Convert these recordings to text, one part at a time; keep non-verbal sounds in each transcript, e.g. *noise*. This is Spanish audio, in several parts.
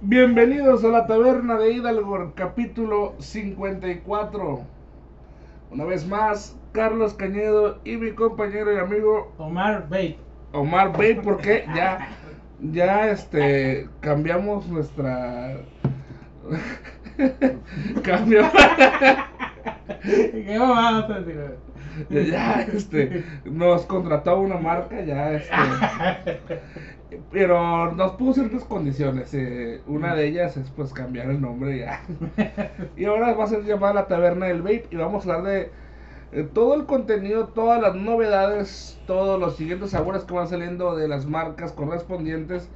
Bienvenidos a la taberna de Hidalgo, capítulo 54. Una vez más, Carlos Cañedo y mi compañero y amigo Omar Bate. Omar Bay, porque ya, ya este, cambiamos nuestra. *laughs* Cambiamos. *laughs* ¿Qué vamos a decir? ya, este, nos contrató una marca, ya, este. *laughs* Pero nos puso ciertas condiciones. eh, una de ellas es pues cambiar el nombre ya. *laughs* y ahora va a ser llamada la Taberna del Vape y vamos a hablar de eh, todo el contenido, todas las novedades, todos los siguientes sabores que van saliendo de las marcas correspondientes.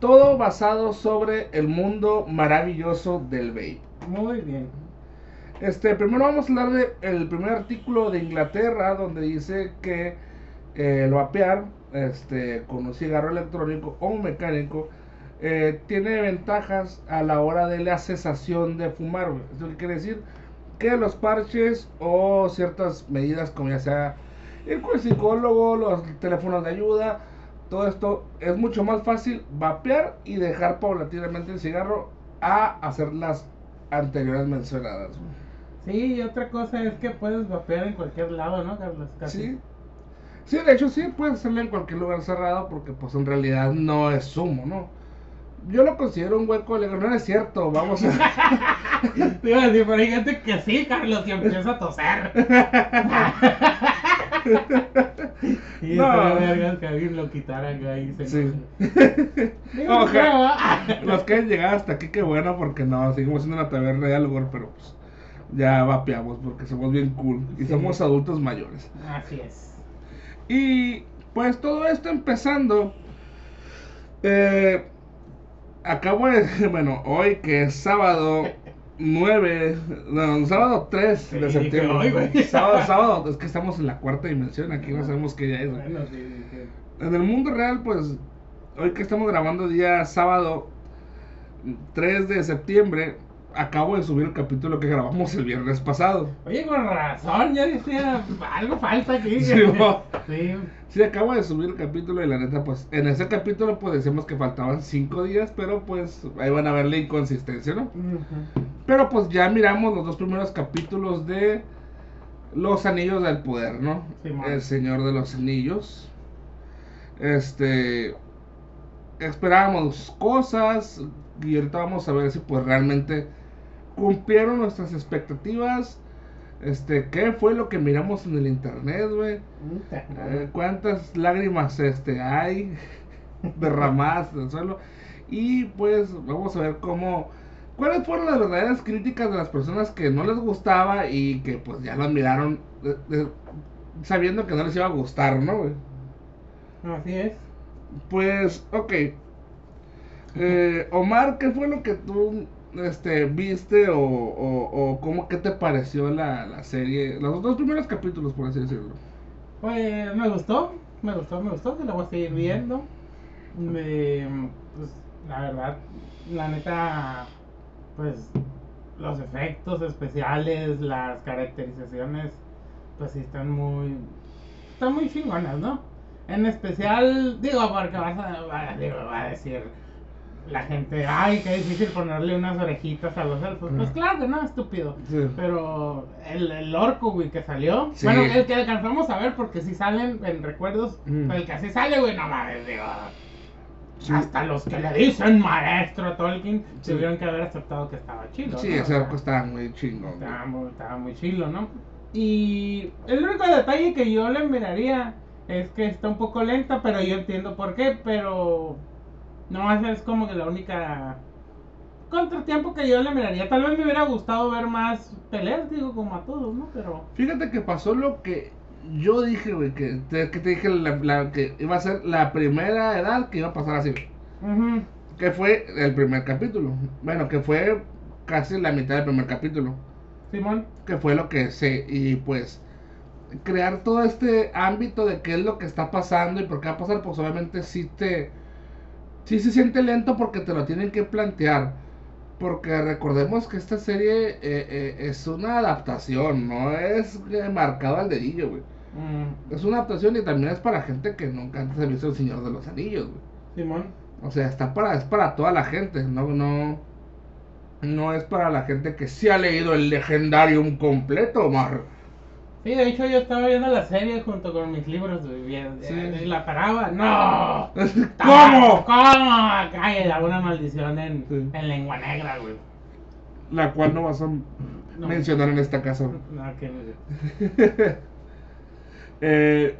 Todo basado sobre el mundo maravilloso del vape. Muy bien. Este, primero vamos a hablar del primer artículo de Inglaterra donde dice que eh, el vapear este, con un cigarro electrónico o un mecánico eh, tiene ventajas a la hora de la cesación de fumar. Eso quiere decir que los parches o ciertas medidas como ya sea ir con el psicólogo, los teléfonos de ayuda, todo esto es mucho más fácil vapear y dejar paulatinamente el cigarro a hacer las anteriores mencionadas. Sí, y otra cosa es que puedes vapear en cualquier lado, ¿no, Carlos? Casi. Sí. Sí, de hecho sí, puedes hacerlo en cualquier lugar cerrado porque pues en realidad no es humo, ¿no? Yo lo considero un hueco legal, no es cierto, vamos a... *laughs* Te iba a decir, pero hay gente que sí, Carlos, y empieza a toser. *laughs* y No. que alguien lo quitara acá y se Sí. *laughs* Los que han llegado hasta aquí, qué bueno, porque no, seguimos siendo una taberna de algo, pero pues ya vapeamos porque somos bien cool y Sí. somos adultos mayores. Así es. Y pues todo esto empezando, eh, acabo de, *laughs* bueno, hoy que es sábado 9, no, sábado 3 de septiembre. hoy, güey. sábado, sábado, es que estamos en la cuarta dimensión, aquí no sabemos qué día es. Bueno, sí, sí. En el mundo real, pues, hoy que estamos grabando día sábado 3 de septiembre, acabo de subir el capítulo que grabamos el viernes pasado. Oye, con razón, ya decía, algo falta aquí. *laughs* Sí. Sí. Sí, acabo de subir el capítulo y la neta, pues, en ese capítulo, pues, decimos que faltaban 5 días, pero pues, ahí van a ver la inconsistencia, ¿no? Pero pues ya miramos los dos primeros capítulos de Los Anillos del Poder, ¿no? El Señor de los Anillos. Este. Esperábamos cosas y ahorita vamos a ver si pues realmente cumplieron nuestras expectativas. Este, ¿qué fue lo que miramos en el internet, güey? Eh, cuántas lágrimas este hay *laughs* derramadas en el suelo y pues vamos a ver cómo cuáles fueron las verdaderas críticas de las personas que no les gustaba y que pues ya lo miraron eh, eh, sabiendo que no les iba a gustar, ¿no? güey? Así es. Pues, ok. Eh, Omar, ¿qué fue lo que tú este, viste o, o, o cómo qué te pareció la, la serie? Los dos primeros capítulos, por así decirlo. Pues me gustó, me gustó, me gustó, que la voy a seguir viendo. Me, pues, la verdad, la neta, pues los efectos especiales, las caracterizaciones, pues sí están muy, están muy chingonas, ¿no? En especial, digo, porque vas a, va a decir la gente, ay, qué difícil ponerle unas orejitas a los elfos. Pues Ujú. claro no, estúpido. Sí. Pero el, el orco, güey, que salió. Sí. Bueno, el que alcanzamos a ver porque si salen en recuerdos. Mm. El que así sale, güey, no mames, digo. Sí. Hasta los que le dicen maestro a Tolkien tuvieron que haber aceptado que estaba chido. Sí, ¿no? ese O sea, arco estaba muy chingón. estaba muy, estaba muy chilo, ¿no? Y el único detalle que yo le miraría es que está un poco lenta, pero yo entiendo por qué, pero no es como que la única contratiempo que yo le miraría. Tal vez me hubiera gustado ver más peleas, digo, como a todos, ¿no? Pero... Fíjate que pasó lo que yo dije, güey, que te, que te dije la- la- que iba a ser la primera edad que iba a pasar así. ujú, Que fue el primer capítulo. Bueno, que fue casi la mitad del primer capítulo. Simón. Que fue lo que sé. Y pues crear todo este ámbito de qué es lo que está pasando y por qué va a pasar, pues obviamente sí te... Sí se siente lento porque te lo tienen que plantear. Porque recordemos que esta serie eh, eh, es una adaptación, no es marcado al dedillo, güey. mm, Es una adaptación y también es para gente que nunca antes ha visto El Señor de los Anillos, güey. Simón. O sea, está para, es para toda la gente, no, no, no es para la gente que sí ha leído el Legendarium completo, Omar. Sí, de hecho yo estaba viendo la serie junto con mis libros, bien, Sí. eh, y la paraba, ¡no! *laughs* ¿Cómo? ¿Cómo? Cae alguna maldición en, Sí. en lengua negra, güey. La cual no vas a No. mencionar en esta casa. *laughs* No, que no. *laughs* Eh,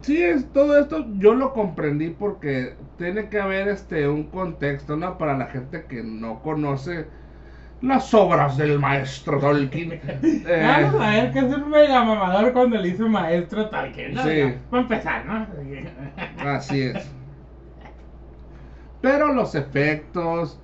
sí, es todo esto yo lo comprendí porque tiene que haber este un contexto, ¿no? Para la gente que no conoce las obras del maestro Tolkien. *laughs* Eh, Vamos a ver que es un mega mamador cuando le hizo maestro Tolkien, ¿no? Sí. Para empezar, ¿no? *laughs* Así es. Pero los efectos,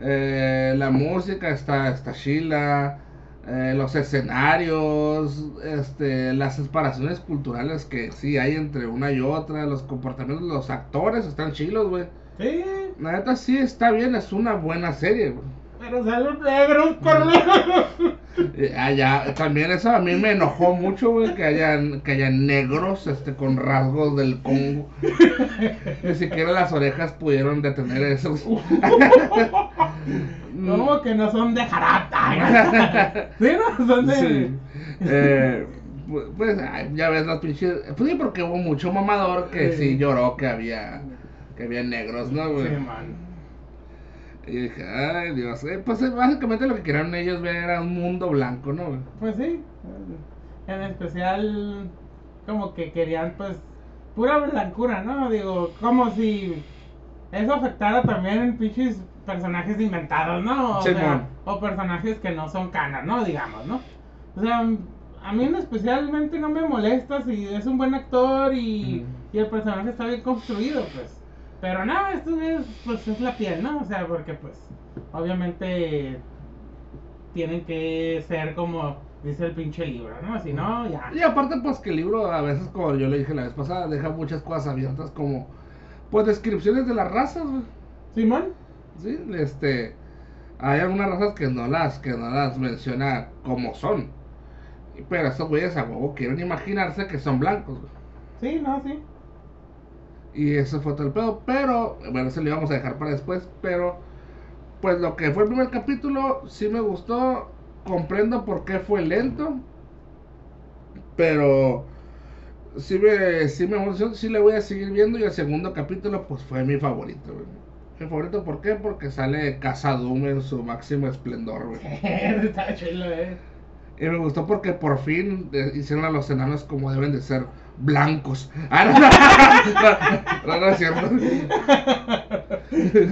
eh, la música está, está chila, eh, los escenarios, este, las separaciones culturales que sí hay entre una y otra, los comportamientos de los actores están chilos, güey. Sí, La neta sí está bien, es una buena serie, güey. Pero sale negro, un. *laughs* Eh, ya, también eso a mí me enojó mucho, güey, que hayan, que hayan negros este, con rasgos del Congo. Ni siquiera las orejas pudieron detener esos. *laughs* ¿Cómo que no son de jarata? *laughs* ¿Sí, no? Son de... Sí. Eh, pu- pues ay, ya ves las pinches. Pues sí, porque hubo mucho mamador que sí, Sí. lloró que había que había negros, ¿no, güey? Sí, man. Y dije, ay Dios, eh, pues eh, básicamente lo que querían ellos ver era un mundo blanco, ¿no? Pues sí. En especial, como que querían, pues, pura blancura, ¿no? Digo, como si eso afectara también en pinches personajes inventados, ¿no? O, sea, o personajes que no son canas, ¿no? Digamos, ¿no? O sea, a mí en especialmente no me molesta si es un buen actor y, y el personaje está bien construido, pues. Pero no, esto es, pues, es la piel, ¿no? O sea, porque, pues, obviamente tienen que ser como dice el pinche libro, ¿no? Si no, ya. Y aparte, pues que el libro a veces, como yo le dije la vez pasada, deja muchas cosas abiertas como, pues descripciones de las razas, güey. Simón, Sí, este, hay algunas razas que no las, que no las menciona como son. Pero estos güeyes a huevo quieren imaginarse que son blancos, güey. sí, no, sí. Y eso fue todo el pedo. Pero, bueno, eso lo íbamos a dejar para después. Pero, pues lo que fue el primer capítulo, sí me gustó. Comprendo por qué fue lento. Pero, sí me, sí me emocionó. Sí le voy a seguir viendo. Y el segundo capítulo, pues fue mi favorito, güey. Mi favorito, ¿por qué? Porque sale Casadum en su máximo esplendor, güey. *laughs* Está chulo, eh. Y me gustó porque por fin eh, hicieron a los enanos como deben de ser, blancos. *laughs* Ah, no, no, no, no es cierto.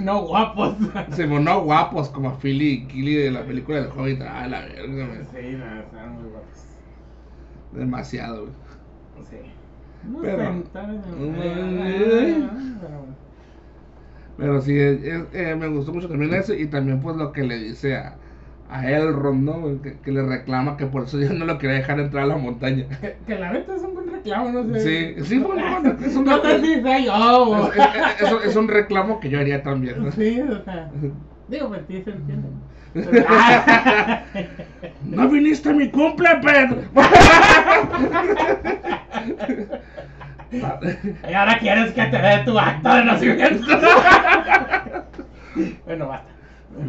No guapos. Se no guapos como Philly y Killy de la película del Hobbit. Ah, la verga, güey. Sí, no, están muy guapos. Demasiado, güey. Sí. No Pero- pero sí, es- es- eh, me gustó mucho también eso. Y también, pues, lo que le dice a, a Elrond, ¿no? Que, que le reclama que por eso ya no lo quería dejar entrar a la montaña. Que, que la neta es reclamo, no sé. Sí, sí, fue un buen- es un *laughs* No sé reclamo. si sea yo. Es, es- un reclamo que yo haría también. ¿no? Sí, o sea. Digo, pues sí se entiende. *laughs* No viniste a mi cumple, Pedro. *laughs* Y ahora quieres que te dé tu acto de nacimiento. bueno, basta.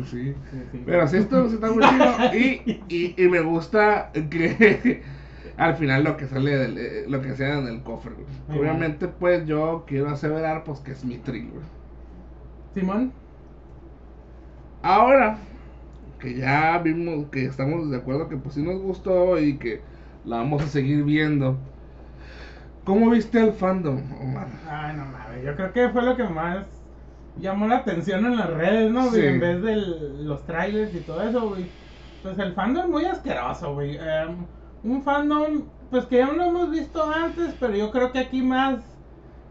Sí. Sí, sí. Pero sí, esto está muy chido. Y, y, y me gusta que al final lo que sale del, eh, lo que sea en el cofre. güey. Obviamente, pues yo quiero aseverar pues que es mi güey. Simón, Ahora que ya vimos que estamos de acuerdo que pues sí nos gustó y que la vamos a seguir viendo. ¿Cómo viste el fandom, Omar? Ay, no mames, yo creo que fue lo que más llamó la atención en las redes, ¿no? Sí. En vez de los trailers y todo eso, güey. Pues el fandom es muy asqueroso, güey. Em, un fandom, pues que ya lo hemos visto antes, pero yo creo que aquí más,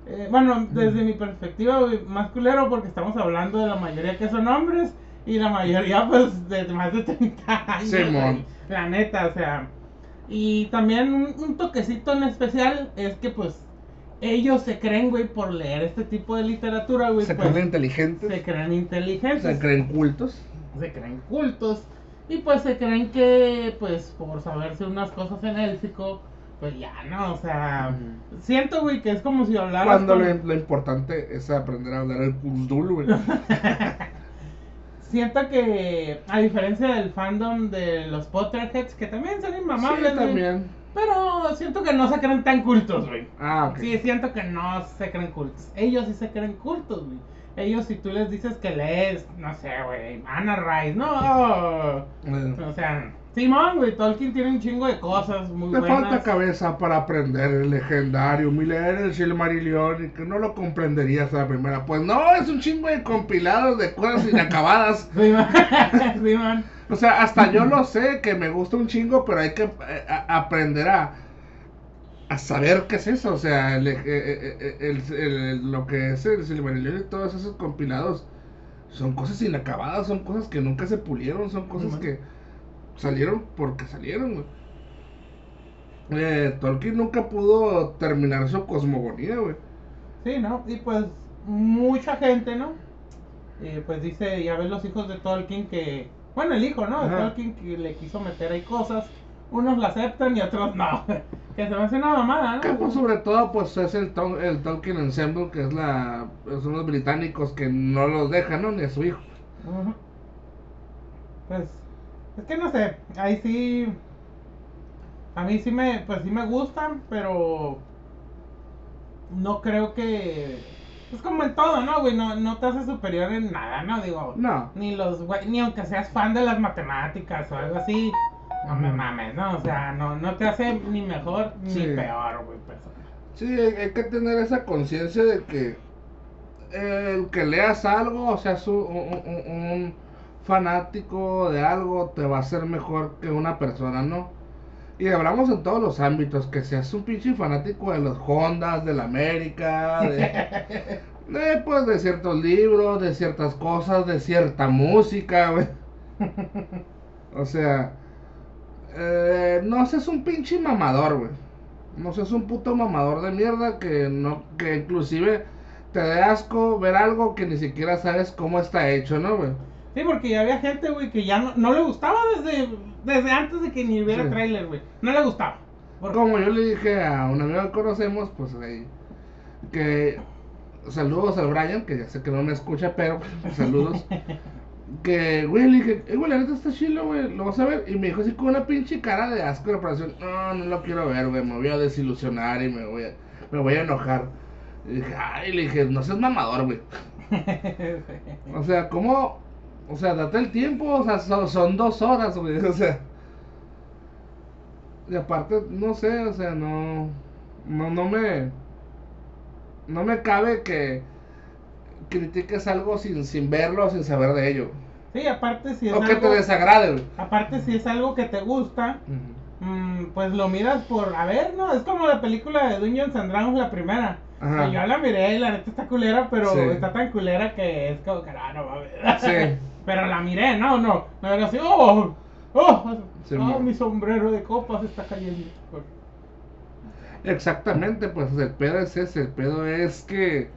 eh, bueno, desde mi perspectiva, más culero porque estamos hablando de la mayoría que son hombres y la mayoría, *laughs* pues, de más de 30 años. La neta, o sea. Y también un, un toquecito en especial es que, pues, ellos se creen, güey, por leer este tipo de literatura, güey. ¿Se pues, creen inteligentes? se creen inteligentes, ¿Se creen cultos? se creen cultos y pues se creen que, pues, por saberse unas cosas en élfico, pues ya, ¿no? O sea, siento, güey, que es como si hablaras Cuando con- lo, lo importante es aprender a hablar el Kuzdul, güey. *laughs* Siento que, a diferencia del fandom de los Potterheads, que también son inmamables, Sí, también. pero siento que no se creen tan cultos, güey. Ah, ok. Sí, siento que no se creen cultos. Ellos sí se creen cultos, güey. Ellos, si tú les dices que lees, no sé, güey, Anna Rice, no. Eh, O sea, Simón, güey, Tolkien tiene un chingo de cosas muy Te buenas. falta cabeza para aprender el legendario, mi leer el Silmarillion y que no lo comprenderías a la primera. Pues no, es un chingo de compilados de cosas inacabadas. *laughs* Simón, *laughs* Simón. O sea, hasta yo lo sé que me gusta un chingo, pero hay que eh, a- aprender a, a saber qué es eso. O sea, el- eh, eh, eh, el- el- lo que es el Silmarillion y todos esos compilados son cosas inacabadas, son cosas que nunca se pulieron, son cosas que salieron porque salieron, güey. Eh, Tolkien nunca pudo terminar su cosmogonía, güey. Sí, ¿no? Y pues mucha gente, ¿no? Eh, pues dice, ya ves los hijos de Tolkien que, bueno, el hijo, ¿no? De. Tolkien que le quiso meter ahí cosas, unos la aceptan y otros no. *laughs* que se me hace una mamada, Que, ¿no? pues, sobre todo, pues es el, Tol- el Tolkien Ensemble, que es la, son los británicos que no los dejan, ¿no? Ni a su hijo. Ujú. Pues, es que no sé, ahí sí, a mí sí me, pues sí me gustan, pero no creo que, es como en todo, ¿no, güey? No, no te hace superior en nada, ¿no? Digo, No. ni los, güey, ni aunque seas fan de las matemáticas o algo así, no me mames, ¿no? O sea, no, no te hace ni mejor ni peor, güey. Sí, hay, hay que tener esa conciencia de que el que leas algo, o sea, un, un- un fanático de algo, te va a hacer mejor que una persona, ¿no? Y hablamos en todos los ámbitos, que seas un pinche fanático de los Hondas, de la América, de, *laughs* de, pues, de ciertos libros, de ciertas cosas, de cierta música, güey. *laughs* O sea, eh, no seas un pinche mamador, güey. No seas un puto mamador de mierda que no, que inclusive te dé asco ver algo que ni siquiera sabes cómo está hecho, ¿no, güey? Sí, porque ya había gente, güey, que ya no, no le gustaba desde, desde antes de que ni hubiera Sí. tráiler, güey. No le gustaba. Porque- Como yo le dije a un amigo que conocemos, pues ahí, que saludos al Brian, que ya sé que no me escucha, pero pues, saludos. *laughs* Que, güey, le dije, eh, güey, la neta está chilo, güey, lo vas a ver. Y me dijo así con una pinche cara de asco de operación, no, no lo quiero ver, güey, me voy a desilusionar y me voy a, me voy a enojar. Y dije, ay, le dije, no seas mamador, güey. *laughs* O sea, ¿cómo? O sea, date el tiempo, o sea, son, son dos horas, güey, *laughs* o sea. Y aparte, no sé, o sea, no, no, no me, no me cabe que critiques algo sin, sin verlo, sin saber de ello. Sí, aparte si es O que te algo, desagrade, aparte si es algo que te gusta, mm, pues lo miras por, a ver, ¿no? Es como la película de Dungeons and Dragons, la primera. Ajá. Yo la miré y la neta está culera, pero Sí. está tan culera que es como que, ah, no mames. *laughs* Sí. Pero la miré, no, no. No era así, oh, oh, Sí, oh, mi sombrero de copas está cayendo. Exactamente, pues el pedo es ese, el pedo es que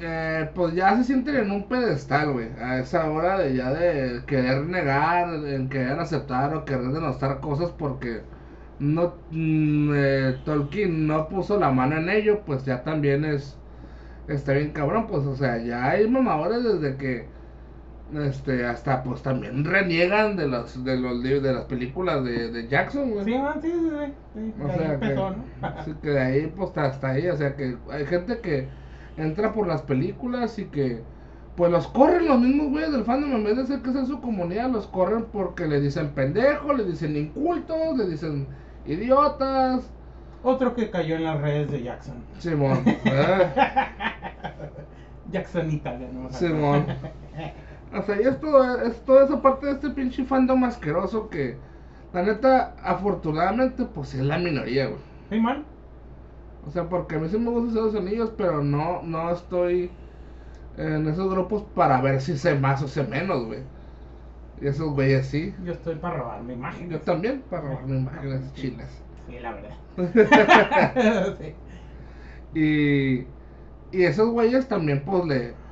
eh, pues ya se sienten en un pedestal, güey, a esa hora de ya de querer negar, en querer aceptar o querer denostar cosas porque no mm, eh, Tolkien no puso la mano en ello, pues ya también es está bien cabrón, pues o sea, ya hay mamadores desde que este hasta pues también reniegan de los de los de las películas de, de Jackson, güey. Sí, sí, sí, sí. sí, O sea, que, empezó, ¿no? sí, que de ahí pues hasta ahí, o sea que hay gente que entra por las películas y que pues los corren los mismos güeyes del fandom en vez de ser que sea su comunidad, los corren porque le dicen pendejos, le dicen incultos, le dicen idiotas, Otro que cayó en las redes de Jackson. Simón, *laughs* ¿verdad? Jacksonita, ¿no? Simón. O sea, y es, todo, es toda esa parte de este pinche fandom asqueroso que la neta, afortunadamente, pues es la minoría, güey. Sí, man. O sea, porque a mí sí me gustan Estados Unidos, pero no, no estoy en esos grupos para ver si sé más o sé menos, güey. Y esos güeyes sí. Yo estoy para robar mi imagen. Yo también, para robarme imágenes chilas. Sí, la verdad. *laughs* *laughs* sí. Y, y esos güeyes también, pues le.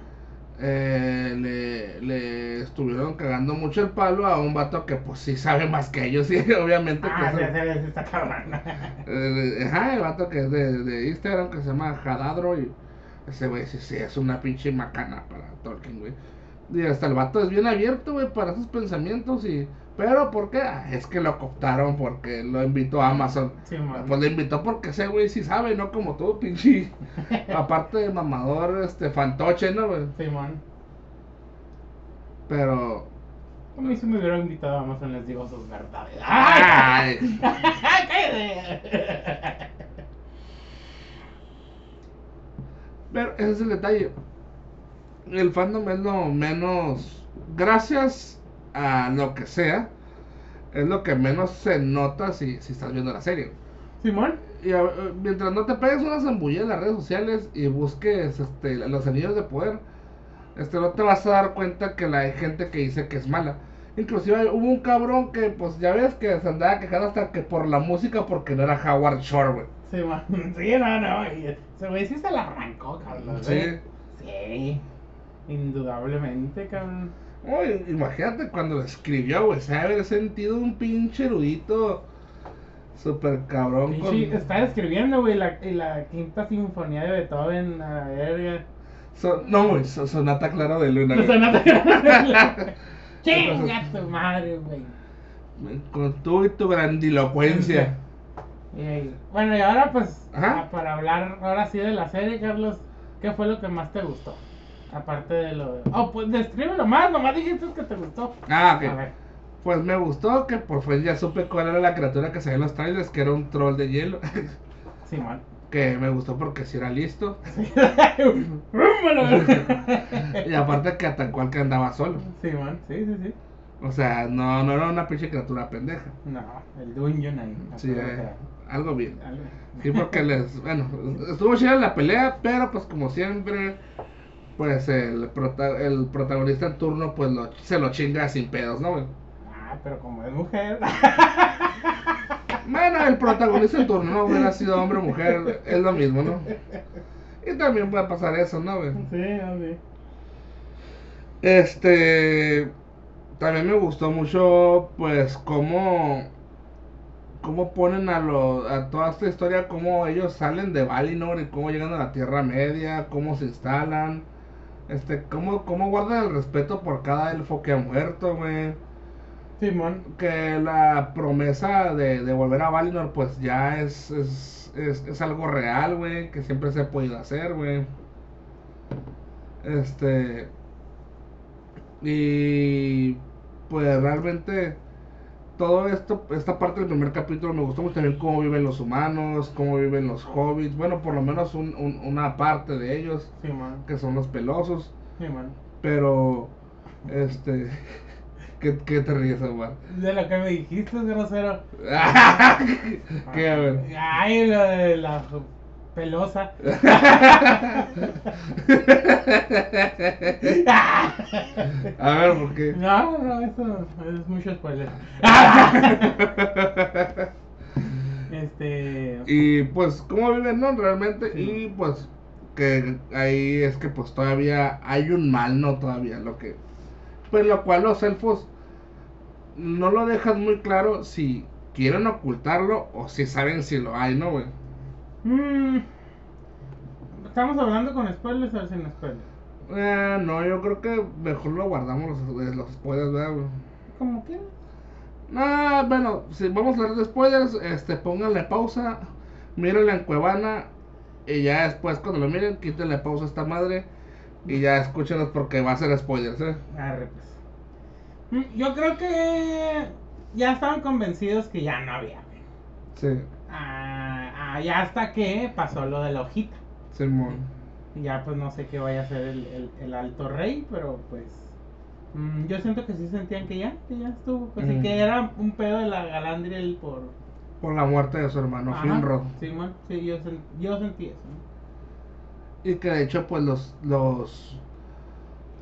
Eh, le, le estuvieron cagando mucho el palo a un vato que pues sí sabe más que ellos, *laughs* sí, obviamente. Ah, que sí, sí, está eh, ajá, el vato que es de, de Instagram que se llama Jadadro y ese güey sí, sí, es una pinche macana para Tolkien, güey. Y hasta el vato es bien abierto, güey, para sus pensamientos y... Pero, ¿por qué? Ah, es que lo cooptaron porque lo invitó a Amazon. Sí, man. Pues lo invitó porque ese güey sí sabe, no como tú, pinche. *laughs* Aparte de mamador, este, fantoche, ¿no, güey? Simón. Pero... A mí si me hubieran invitado a Amazon les digo sus verdades. ¡Ay! *laughs* ¡Cállate! Pero ese es el detalle. El fandom es lo menos. Gracias a lo que sea, es lo que menos se nota si, si estás viendo la serie. Simón. Y a- mientras no te pegues una zambullida en las redes sociales y busques este, los anillos de poder, este, no te vas a dar cuenta que la hay gente que dice que es mala. Inclusive hubo un cabrón que, pues ya ves que se andaba quejando hasta que por la música porque no era Howard Shore, güey. Simón. *laughs* Sí, no, no. Ese güey sí se la arrancó, Carlos. Sí. ¿eh? Sí. Indudablemente, cabrón. Uy, imagínate cuando lo escribió, güey, se haber sentido un pinche erudito super cabrón con... Pinche, está escribiendo, güey, la, quinta sinfonía de Beethoven a la verga. So- no, güey, so- sonata claro de luna. Güey. sea, no te- Chinga tu madre, güey. Con tú y tu grandilocuencia. Y, bueno, y ahora pues, Ajá. para hablar ahora sí de la serie, Carlos, ¿qué fue lo que más te gustó? Aparte de lo de... Oh, pues descríbelo más, nomás dijiste que te gustó. Ah, A ok. ver. Pues me gustó que por fin ya supe cuál era la criatura que se ve en los trailers, que era un troll de hielo. *laughs* Simón. que me gustó porque si era listo. *laughs* *laughs* Y aparte que atacó al que andaba solo. Simón, sí, sí, sí. O sea, no, no era una pinche criatura pendeja. No, el Dungeon ahí. Sí, eh, algo bien. algo. Sí, porque les, bueno, estuvo chida la pelea, pero pues como siempre, pues el, prota- el protagonista en turno pues lo, se lo chinga sin pedos, ¿no? güey? Ah, pero como es mujer. Bueno, el protagonista en turno no hubiera sido hombre o mujer, es lo mismo, ¿no? Y también puede pasar eso, ¿no? güey? Sí, así. Este, también me gustó mucho, pues, cómo, cómo ponen a, lo, a toda esta historia, cómo ellos salen de Valinor y cómo llegan a la Tierra Media, cómo se instalan, este, cómo, cómo guardan el respeto por cada elfo que ha muerto, güey. Simón. Que la promesa de, de volver a Valinor, pues, ya es, es, es, es algo real, güey, que siempre se ha podido hacer, güey. Este... Y pues realmente todo esto, esta parte del primer capítulo me gustó mucho también cómo viven los humanos, cómo viven los hobbits, bueno, por lo menos un- un- una parte de ellos, que son los pelosos, pero, este, *laughs* ¿qué, qué te ríes, Omar? De lo que me dijiste, grosero. *laughs* ¿Qué, a ver? Ay, lo de la pelosa. *laughs* *laughs* A ver, ¿por qué? No, no, eso es mucho spoiler. *laughs* Este. Y pues, ¿cómo viven, no? Realmente, y pues, que ahí es que pues todavía hay un mal, ¿no? Todavía, lo que... Pues lo cual los elfos no lo dejan muy claro si quieren ocultarlo o si saben si lo hay, ¿no, güey? Mm, Estamos hablando con spoilers o sin spoilers. Eh, no, yo creo que mejor lo guardamos los, los spoilers, ¿verdad, güey? Como quieras. Ah, bueno, si vamos a hablar de spoilers, este, pónganle pausa, mírenla en Cuevana y ya después cuando lo miren, quítenle pausa a esta madre y ya escúchenos porque va a ser spoilers, ¿eh? Arre, pues. Mm, Yo creo que ya estaban convencidos que ya no había. Sí, Ah, ya hasta que pasó lo de la hojita. Simón. Y Ya pues no sé qué vaya a ser el, el, el alto rey, pero pues mm, yo siento que sí sentían que ya, que ya estuvo. Pues sí Mm. que era un pedo de la Galandriel por... Por la muerte de su hermano Ajá, Finrod. Simón, sí, yo, sen- yo sentí eso. ¿no? Y que de hecho, pues los los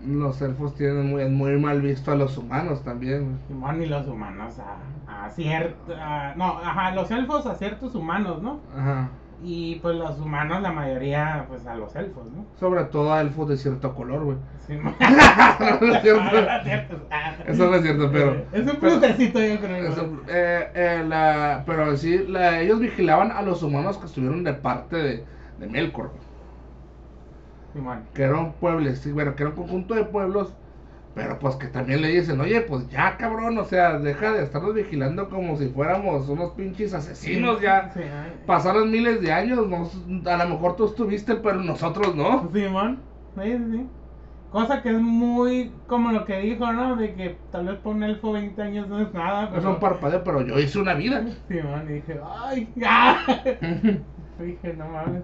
los elfos tienen muy, muy mal visto a los humanos también. Y los humanos a, a ciertos... No, ajá, los elfos a ciertos humanos, ¿no? Ajá. Y pues los humanos, la mayoría, pues a los elfos, ¿no? Sobre todo a elfos de cierto color, güey. Sí, *laughs* No es cierto. *laughs* No es cierto. Ah. Eso no es cierto, pero. *laughs* Es un plusecito, yo creo. Eso, eh, eh, la, pero sí, la- ellos vigilaban a los humanos que estuvieron de parte de, de Melkor. Que era un pueblo, sí, bueno, que era un conjunto de pueblos, pero pues que también le dicen, oye, pues ya cabrón, o sea, deja de estarnos vigilando como si fuéramos unos pinches asesinos ya. Sí. Pasaron miles de años, nos- a lo mejor tú estuviste, pero nosotros no. Simón. Sí, sí, sí. Cosa que es muy como lo que dijo, ¿no? De que tal vez por un elfo 20 años no es nada. Es un parpadeo, pero yo hice una vida. Simón, y dije, ¡ay! ¡Ya! *laughs* dije, no mames.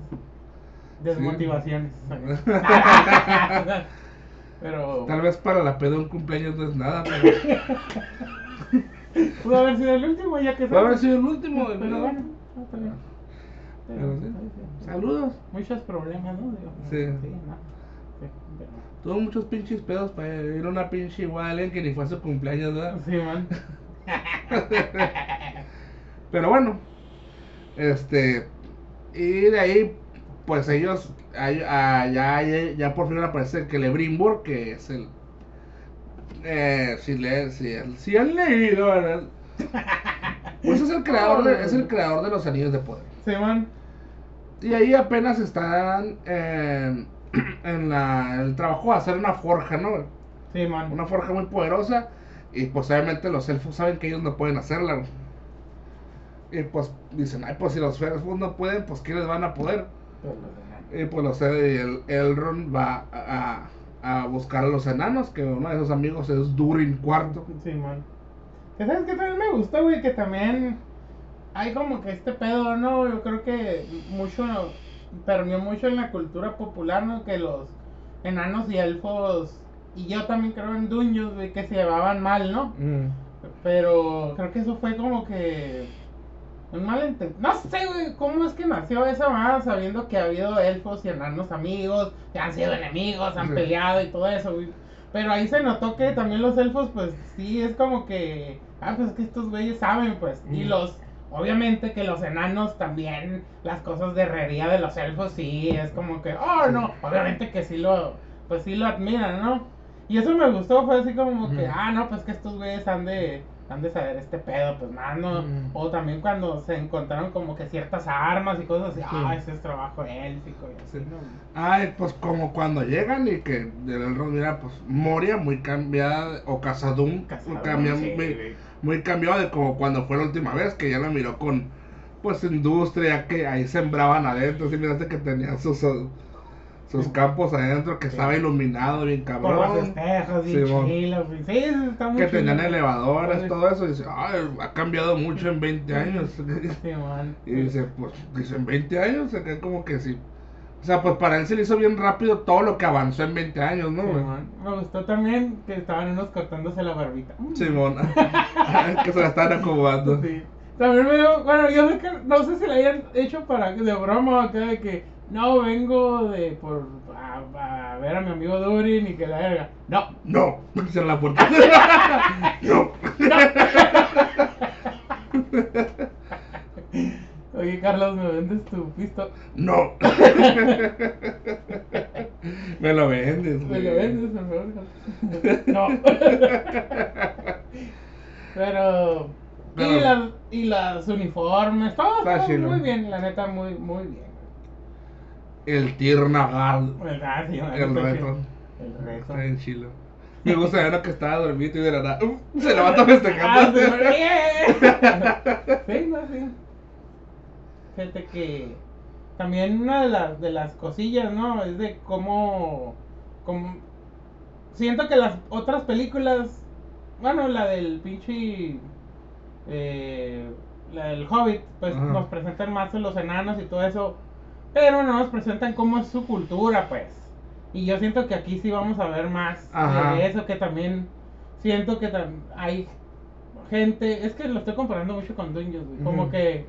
Desmotivaciones. *laughs* Pero Tal vez para la peda un cumpleaños no es nada, pero *laughs* pudo haber sido el último, ya que puede haber sido el último. Pero ¿no? bueno. Pero Pero, sí. Saludos. Muchos problemas, ¿no? Digo, Sí. Tuvo muchos pinches pedos para ir a una pinche igual en que ni fue su cumpleaños, ¿verdad? Sí, man. *laughs* Pero bueno, este, y de ahí, pues ellos, ah, ya, ya, ya por fin aparece que Lebrimbor, que es el, eh, si, le, si, si han leído, ¿verdad? *laughs* Pues es el creador de, es el creador de los anillos de poder. Sí, man. Y ahí apenas están en, *clears throat* en la, en el trabajo de hacer una forja, ¿no? Sí, man. Una forja muy poderosa. Y pues obviamente los elfos saben que ellos no pueden hacerla. Y pues dicen, ay, pues si los elfos no pueden, pues ¿qué les van a poder? Y pues los el, Elrond va a, a, a buscar a los enanos, que uno de sus amigos es Durin IV. Sí, man. Que sabes que también me gusta, güey, que también hay como que este pedo, ¿no? Yo creo que mucho, permeó mucho en la cultura popular, ¿no? Que los enanos y elfos, y yo también creo en duños, güey, que se llevaban mal, ¿no? Mm. Pero creo que eso fue como que un malentendido. No sé, güey, cómo es que nació esa más sabiendo que ha habido elfos y enanos amigos, que han sido enemigos, han Sí. peleado y todo eso, güey. Pero ahí se notó que también los elfos, pues sí, es como que. Ah, pues que estos güeyes saben, pues. Y los. Obviamente que los enanos también, las cosas de herrería de los elfos, sí, es como que. Oh, no. Obviamente que sí lo. Pues sí lo admiran, ¿no? Y eso me gustó, fue así como que, ah, no, pues que estos güeyes han de, han de saber este pedo, pues más, ¿no? Ujú. O también cuando se encontraron como que ciertas armas y cosas así, Sí. ah, ese es trabajo élfico y así, Sí. ¿no? Ay, pues como cuando llegan y que el Elrond mira, pues Moria muy cambiada, o Casadum, Casadum, cambia- sí, muy, muy cambiado de como cuando fue la última vez, que ya la miró con, pues, industria, que ahí sembraban adentro, sí, miraste que tenían sus, sus, campos adentro, que Sí. estaba iluminado bien Por los cabrón, espejos, bien Simón. chilos. Sí, está muy que chido. tenían elevadores, Sí. todo eso, y dice, ay, ha cambiado mucho en 20 años. *laughs* Y dice, pues, dice, en 20 años, se queda como que sí. O sea, pues para él se le hizo bien rápido todo lo que avanzó en 20 años, ¿no? Simón. Me gustó también que estaban unos cortándose la barbita. Simón, *laughs* *laughs* que se la están acomodando. Sí. También me dio, bueno, yo sé que, no sé si le hayan hecho para de broma acá de que no vengo de por a, a ver a mi amigo Durin y que la verga. No, No, *laughs* cierra la puerta. *laughs* no. *laughs* Oye Carlos, ¿me vendes tu pisto? No. Me lo vendes, ¿Me lo vendes, por favor? No. Pero. Y, las, y las uniformes, todo chido. muy bien, la neta, muy, muy bien. El Tirnagal. ¿Verdad? Sí, El reto. El reto. Está bien chilo. Me gusta ver que estaba dormido y de la nada. ¡uh! se levanta Ah, festejando. sí, sí, no, sí. Fíjate que también una de las, de las cosillas, ¿no? Es de cómo, cómo- Siento que las otras películas, bueno, la del pinche... eh, la del Hobbit, pues Ajá. nos presentan más los enanos y todo eso, pero no nos presentan cómo es su cultura, pues. Y yo siento que aquí sí vamos a ver más Ajá. de eso, que también siento que tam- hay gente, es que lo estoy comparando mucho con Dungeons, güey, como que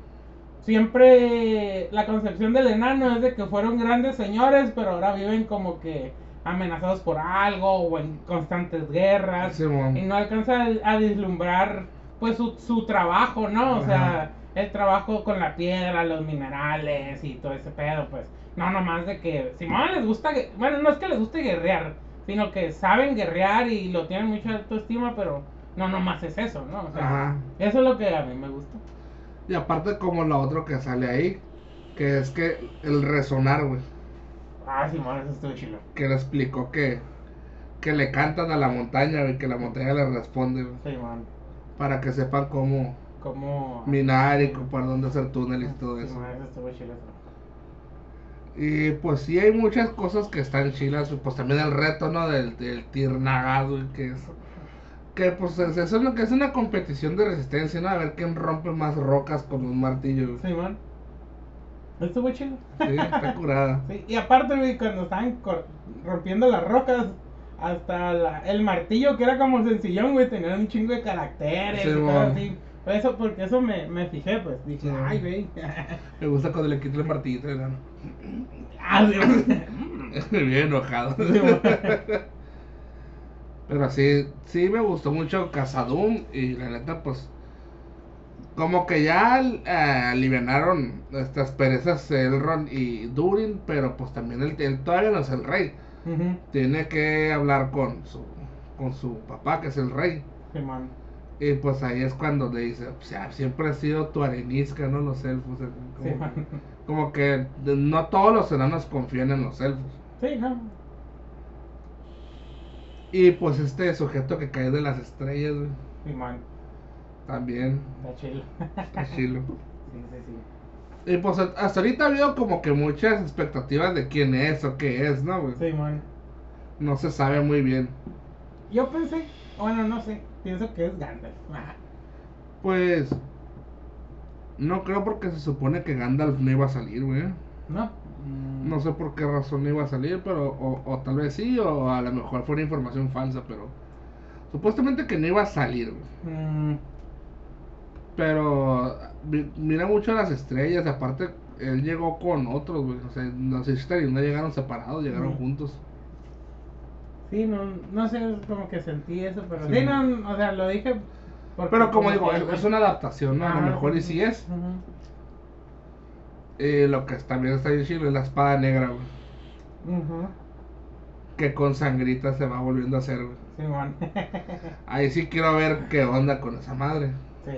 siempre la concepción del enano es de que fueron grandes señores, pero ahora viven como que amenazados por algo o en constantes guerras Simón. y no alcanza a, a vislumbrar pues su, su trabajo, ¿no? O sea. El trabajo con la piedra, los minerales y todo ese pedo, pues. No nomás de que, Simón les gusta, bueno, no es que les guste guerrear, sino que saben guerrear y lo tienen mucha autoestima, pero no nomás es eso, ¿no? O sea, Ajá. eso es lo que a mí me gusta. Y aparte como lo otro que sale ahí, que es que el resonar, güey. Ah, Simón, eso estuvo chilo. Que le explicó que, que le cantan a la montaña, güey, que la montaña le responde, güey. Simón, Para que sepan cómo como... minar y para dónde hacer túneles y todo eso. Y pues sí hay muchas cosas que están chilas, pues también el reto, ¿no? Del, del tir nagado, que es... Que pues es, eso es lo que es una competición de resistencia, ¿no? A ver quién rompe más rocas con un martillo, güey. Simón. Estuvo chido. Sí, está *laughs* curada. Sí, y aparte, cuando estaban rompiendo las rocas, hasta la- el martillo, que era como sencillón, güey, tenía un chingo de caracteres Sí, y cosas así. Eso, porque eso me, me fijé, pues. Dije, Sí. ay, güey. *laughs* Me gusta cuando le quito el martillito, ¿no? *laughs* ah, sí, *laughs* Bien enojado. Pero sí, sí me gustó mucho Casadum y la neta, pues, como que ya eh, alivianaron estas perezas Elrond y Durin, pero pues también él, él todavía no es el rey. Tiene que hablar con su, con su papá, que es el rey. Y pues ahí es cuando le dice, o sea, siempre ha sido tu arenisca, ¿no? Los elfos. Como, Simón. como que no todos los enanos confían en los elfos. Sí, no. Y pues este sujeto que cae de las estrellas, güey, Simón. también, Está chilo. *laughs* Sí, sí, sí. Y pues hasta ahorita ha habido como que muchas expectativas de quién es o qué es, ¿no, güey? Simón. No se sabe muy bien. Yo pensé, bueno, no sé, pienso que es Gandalf. Ajá. Pues no creo porque se supone que Gandalf no iba a salir, güey. ¿No? No sé por qué razón no iba a salir, pero o, o tal vez sí, o a lo mejor fue una información falsa, pero supuestamente que no iba a salir, güey. mm, Pero mi- mira mucho las estrellas, aparte él llegó con otros, güey. O sea, Istari no llegaron separados, llegaron juntos. Sí, no, no sé, como que sentí eso, pero Sí. sí, no, o sea, lo dije. porque Pero como digo, que- es, una adaptación, ¿no? A lo mejor y sí. sí es. Eh, lo que también está chido es la espada negra, güey. Ujú. Que con sangrita se va volviendo a hacer, güey. Simón. *laughs* Ahí sí quiero ver qué onda con esa madre. sí.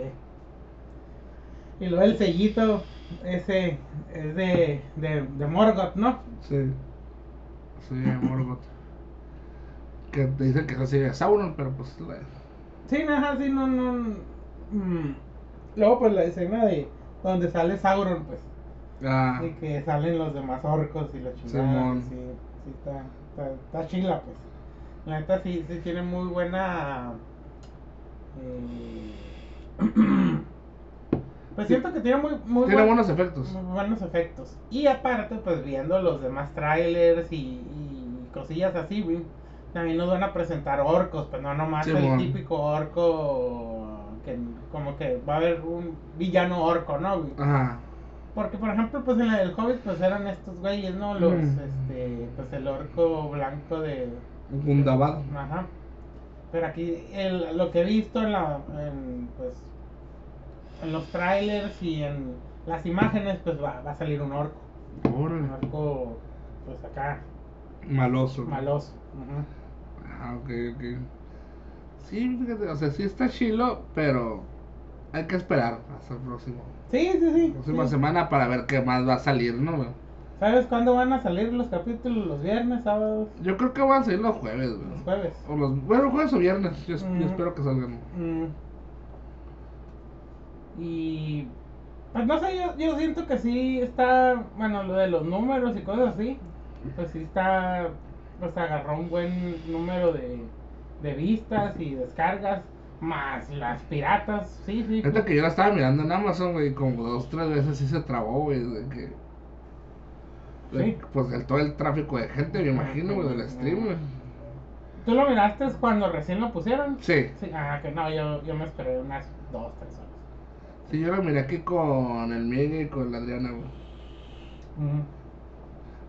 Y luego el sellito, ese es de, de, de Morgoth, ¿no? Sí. Sí, Morgoth. Que te dicen que de Sauron, pero pues. la- Sí, no, ajá, sí, no, no. mm. Luego, pues la escena de donde sale Sauron, pues. Ah, Y que salen los demás orcos y la chingada. Simón. Sí, sí, está, está, está chila, pues. La neta sí, sí tiene muy buena. eh, *clears throat* pues siento que tiene muy, muy tiene buen- buenos efectos. muy buenos efectos. Y aparte, pues viendo los demás trailers y, y cosillas así, güey. También nos van a presentar orcos, pues no nomás Simón. el típico orco que como que va a haber un villano orco, ¿no? Ajá. Porque, por ejemplo, pues en la del Hobbit, pues eran estos güeyes, ¿no? Los, Mm. este, pues el orco blanco de... Gundabad. Ajá. Pero aquí, el, lo que he visto en la, en, pues, en los trailers y en las imágenes, pues va, va a salir un orco. Un Órale. orco, pues acá, Maloso. maloso. Ujú. Ah, ok, ok. Sí, fíjate, o sea, sí está chilo, pero hay que esperar hasta el próximo. Sí, sí, sí. Próxima sí. semana para ver qué más va a salir, ¿no? ¿Sabes cuándo van a salir los capítulos? ¿Los viernes, sábados, Yo creo que van a salir los jueves, los güey. jueves? O los, bueno, jueves o viernes, yo, Ujú. espero que salgan. Mm. Y pues no sé, yo, yo siento que sí está, bueno, lo de los números y cosas así, pues sí está, pues agarró un buen número de, de vistas y descargas, más las piratas, sí, sí. Neta que yo la estaba mirando en Amazon, güey, como dos, tres veces sí se trabó, güey, de que... Sí. Pues del todo el tráfico de gente, me imagino, güey, del stream, güey. ¿Tú lo miraste cuando recién lo pusieron? Sí, Sí, ah, que no, yo, yo me esperé unas dos, tres horas. sí, yo lo miré aquí con el Miguel y con la Adriana, güey.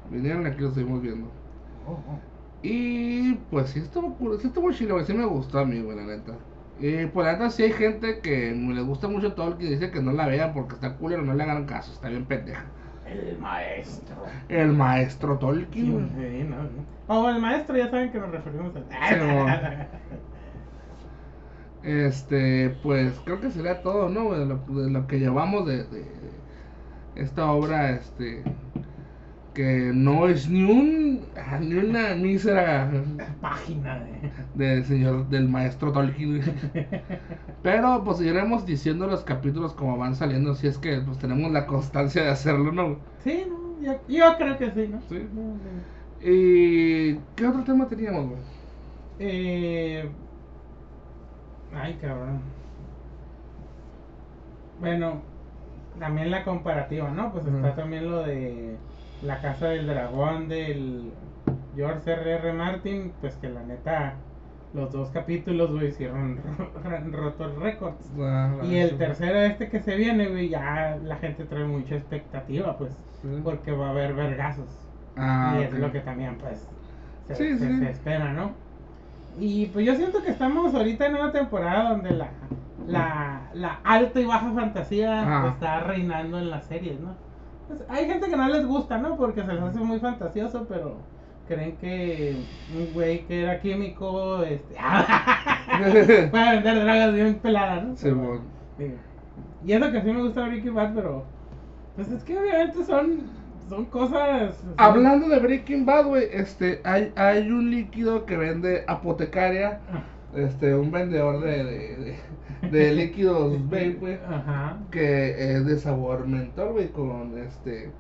Vinieron aquí, lo estuvimos viendo. Oh, oh. Y pues sí estuvo, sí estuvo chido, sí me gustó a mí, güey, la neta. Y por la neta sí hay gente que les gusta mucho todo el que dice que no la vean porque está culero, no le hagan caso, está bien pendeja. El maestro. El maestro Tolkien. Sí, no, no. O el maestro, ya saben que nos referimos a Sí. *laughs* Este, pues creo que sería todo, ¿no? De lo, de lo que llevamos de, de esta obra, este, que no es ni un, ah, ni una mísera Página de. del señor, del maestro Tolkien. Pero pues iremos diciendo los capítulos como van saliendo, si es que pues tenemos la constancia de hacerlo, ¿no? Sí, no, yo, yo creo que sí, ¿no? Sí. No, no. ¿Y qué otro tema teníamos, güey? Eh... Ay, cabrón. Bueno, también la comparativa, ¿no? Pues está también lo de La Casa del Dragón del George R.R. Martin, pues que la neta, los dos capítulos, güey, hicieron *laughs* rotos récords. Ah, Y el tercero este que se viene, güey, ya la gente trae mucha expectativa, pues, Sí. porque va a haber vergazos. Ah, y es lo que también, pues, se, Sí, se- sí. se espera, ¿no? Y pues yo siento que estamos ahorita en una temporada donde la, la, la alta y baja fantasía está reinando en las series, ¿no? Pues, hay gente que no les gusta, ¿no? Porque se les hace muy fantasioso, pero creen que un güey que era químico este, *laughs* puede vender drogas bien peladas, ¿no? Sí, bueno. Y eso que sí me gusta Breaking Bad, pero pues es que obviamente son, son cosas... son- Hablando de Breaking Bad, güey, este, hay, hay un líquido que vende apotecaria, Ah, este, un vendedor de, de, de, de líquidos *laughs* vape, güey, Ajá. que es de sabor mentol, güey, con este,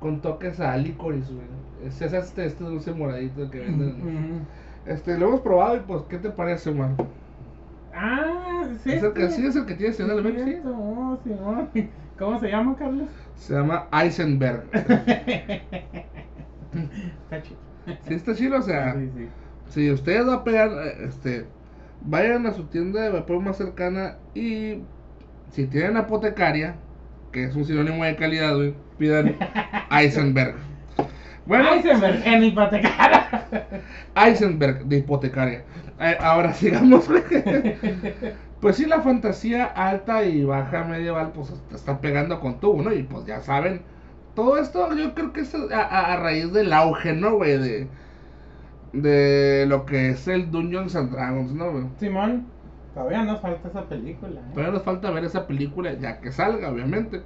con toques a licorice, güey. Es, es este, este dulce moradito que venden. Este, lo hemos probado y pues, ¿qué te parece, man? Ah, sí. ¿Es el que, sí, es el que tiene Sí, de vape, sí? oh, Simón. *laughs* ¿Cómo se llama, Carlos? Se llama Eisenberg. *laughs* Está chido. Sí, está chido, o sea, Sí, sí. Si ustedes va a pegar, eh, este, vayan a su tienda de vapor más cercana y si tienen apotecaria, que es un sinónimo de calidad, güey, pidan *laughs* Eisenberg. Bueno, Eisenberg en hipotecara. Eisenberg de hipotecaria. Eh, ahora sigamos. Pues sí, la fantasía alta y baja medieval, pues te está pegando con tubo, ¿no? Y pues ya saben, todo esto yo creo que es a, a- a raíz del auge, ¿no, güey? De, de lo que es el Dungeons and Dragons, ¿no? Simón, todavía nos falta esa película. ¿eh? Todavía nos falta ver esa película ya que salga, obviamente.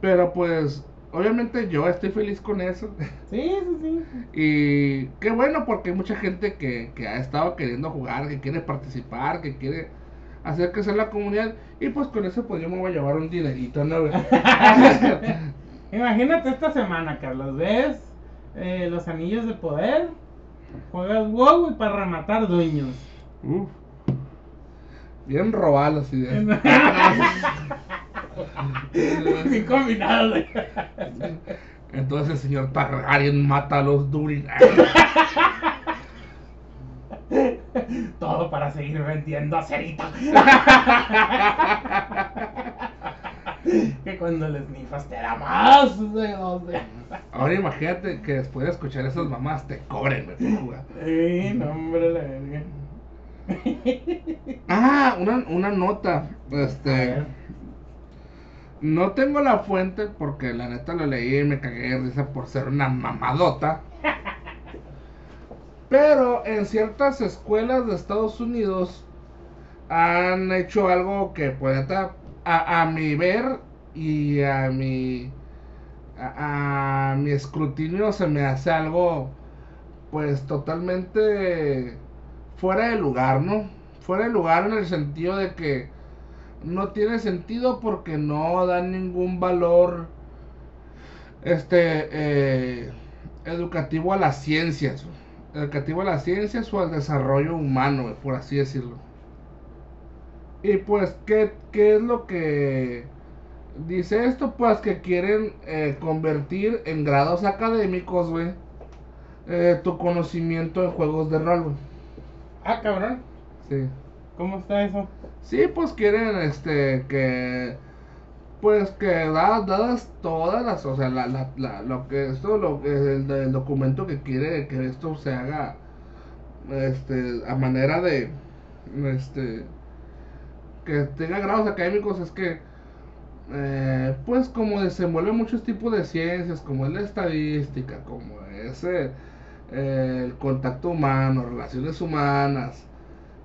Pero pues, obviamente yo estoy feliz con eso. *laughs* Sí, sí, sí. Y qué bueno porque hay mucha gente que, que ha estado queriendo jugar, que quiere participar, que quiere hacer crecer la comunidad. Y pues con eso pues yo me voy a llevar un dinerito, ¿no? *laughs* Imagínate esta semana, Carlos. ¿Ves eh, los anillos de poder? Juegas WoW y para rematar dueños. Uf. Bien robadas las *laughs* ideas. Bien combinado. güey. Entonces el señor Targaryen mata a los Durin. Todo para seguir vendiendo acerita. *laughs* *laughs* que cuando les nifas te da más de... Ahora imagínate que después de escuchar esas mamás te cobren, güey, por jugar. Ey, no, hombre, la verga. *laughs* Ah, una, una nota. Este. No tengo la fuente porque la neta lo leí y me cagué de risa por ser una mamadota. *laughs* Pero en ciertas escuelas de Estados Unidos han hecho algo que pues neta, a, a mi ver y a mi a, mi escrutinio se me hace algo pues totalmente fuera de lugar, ¿no? Fuera de lugar en el sentido de que no tiene sentido porque no dan ningún valor este eh, educativo a las ciencias educativo a las ciencias o al desarrollo humano por así decirlo y pues ¿qué, qué es lo que dice esto pues que quieren eh, convertir en grados académicos güey eh, tu conocimiento en juegos de rol güey. Ah, cabrón. sí ¿Cómo está eso? Sí, pues quieren este que pues que da- dadas todas las, o sea, la, la, la- lo que esto lo el, el documento que quiere que esto se haga este a manera de este, que tenga grados académicos es que, eh, pues como desenvuelve muchos tipos de ciencias, como es la estadística, como es eh, el contacto humano, relaciones humanas,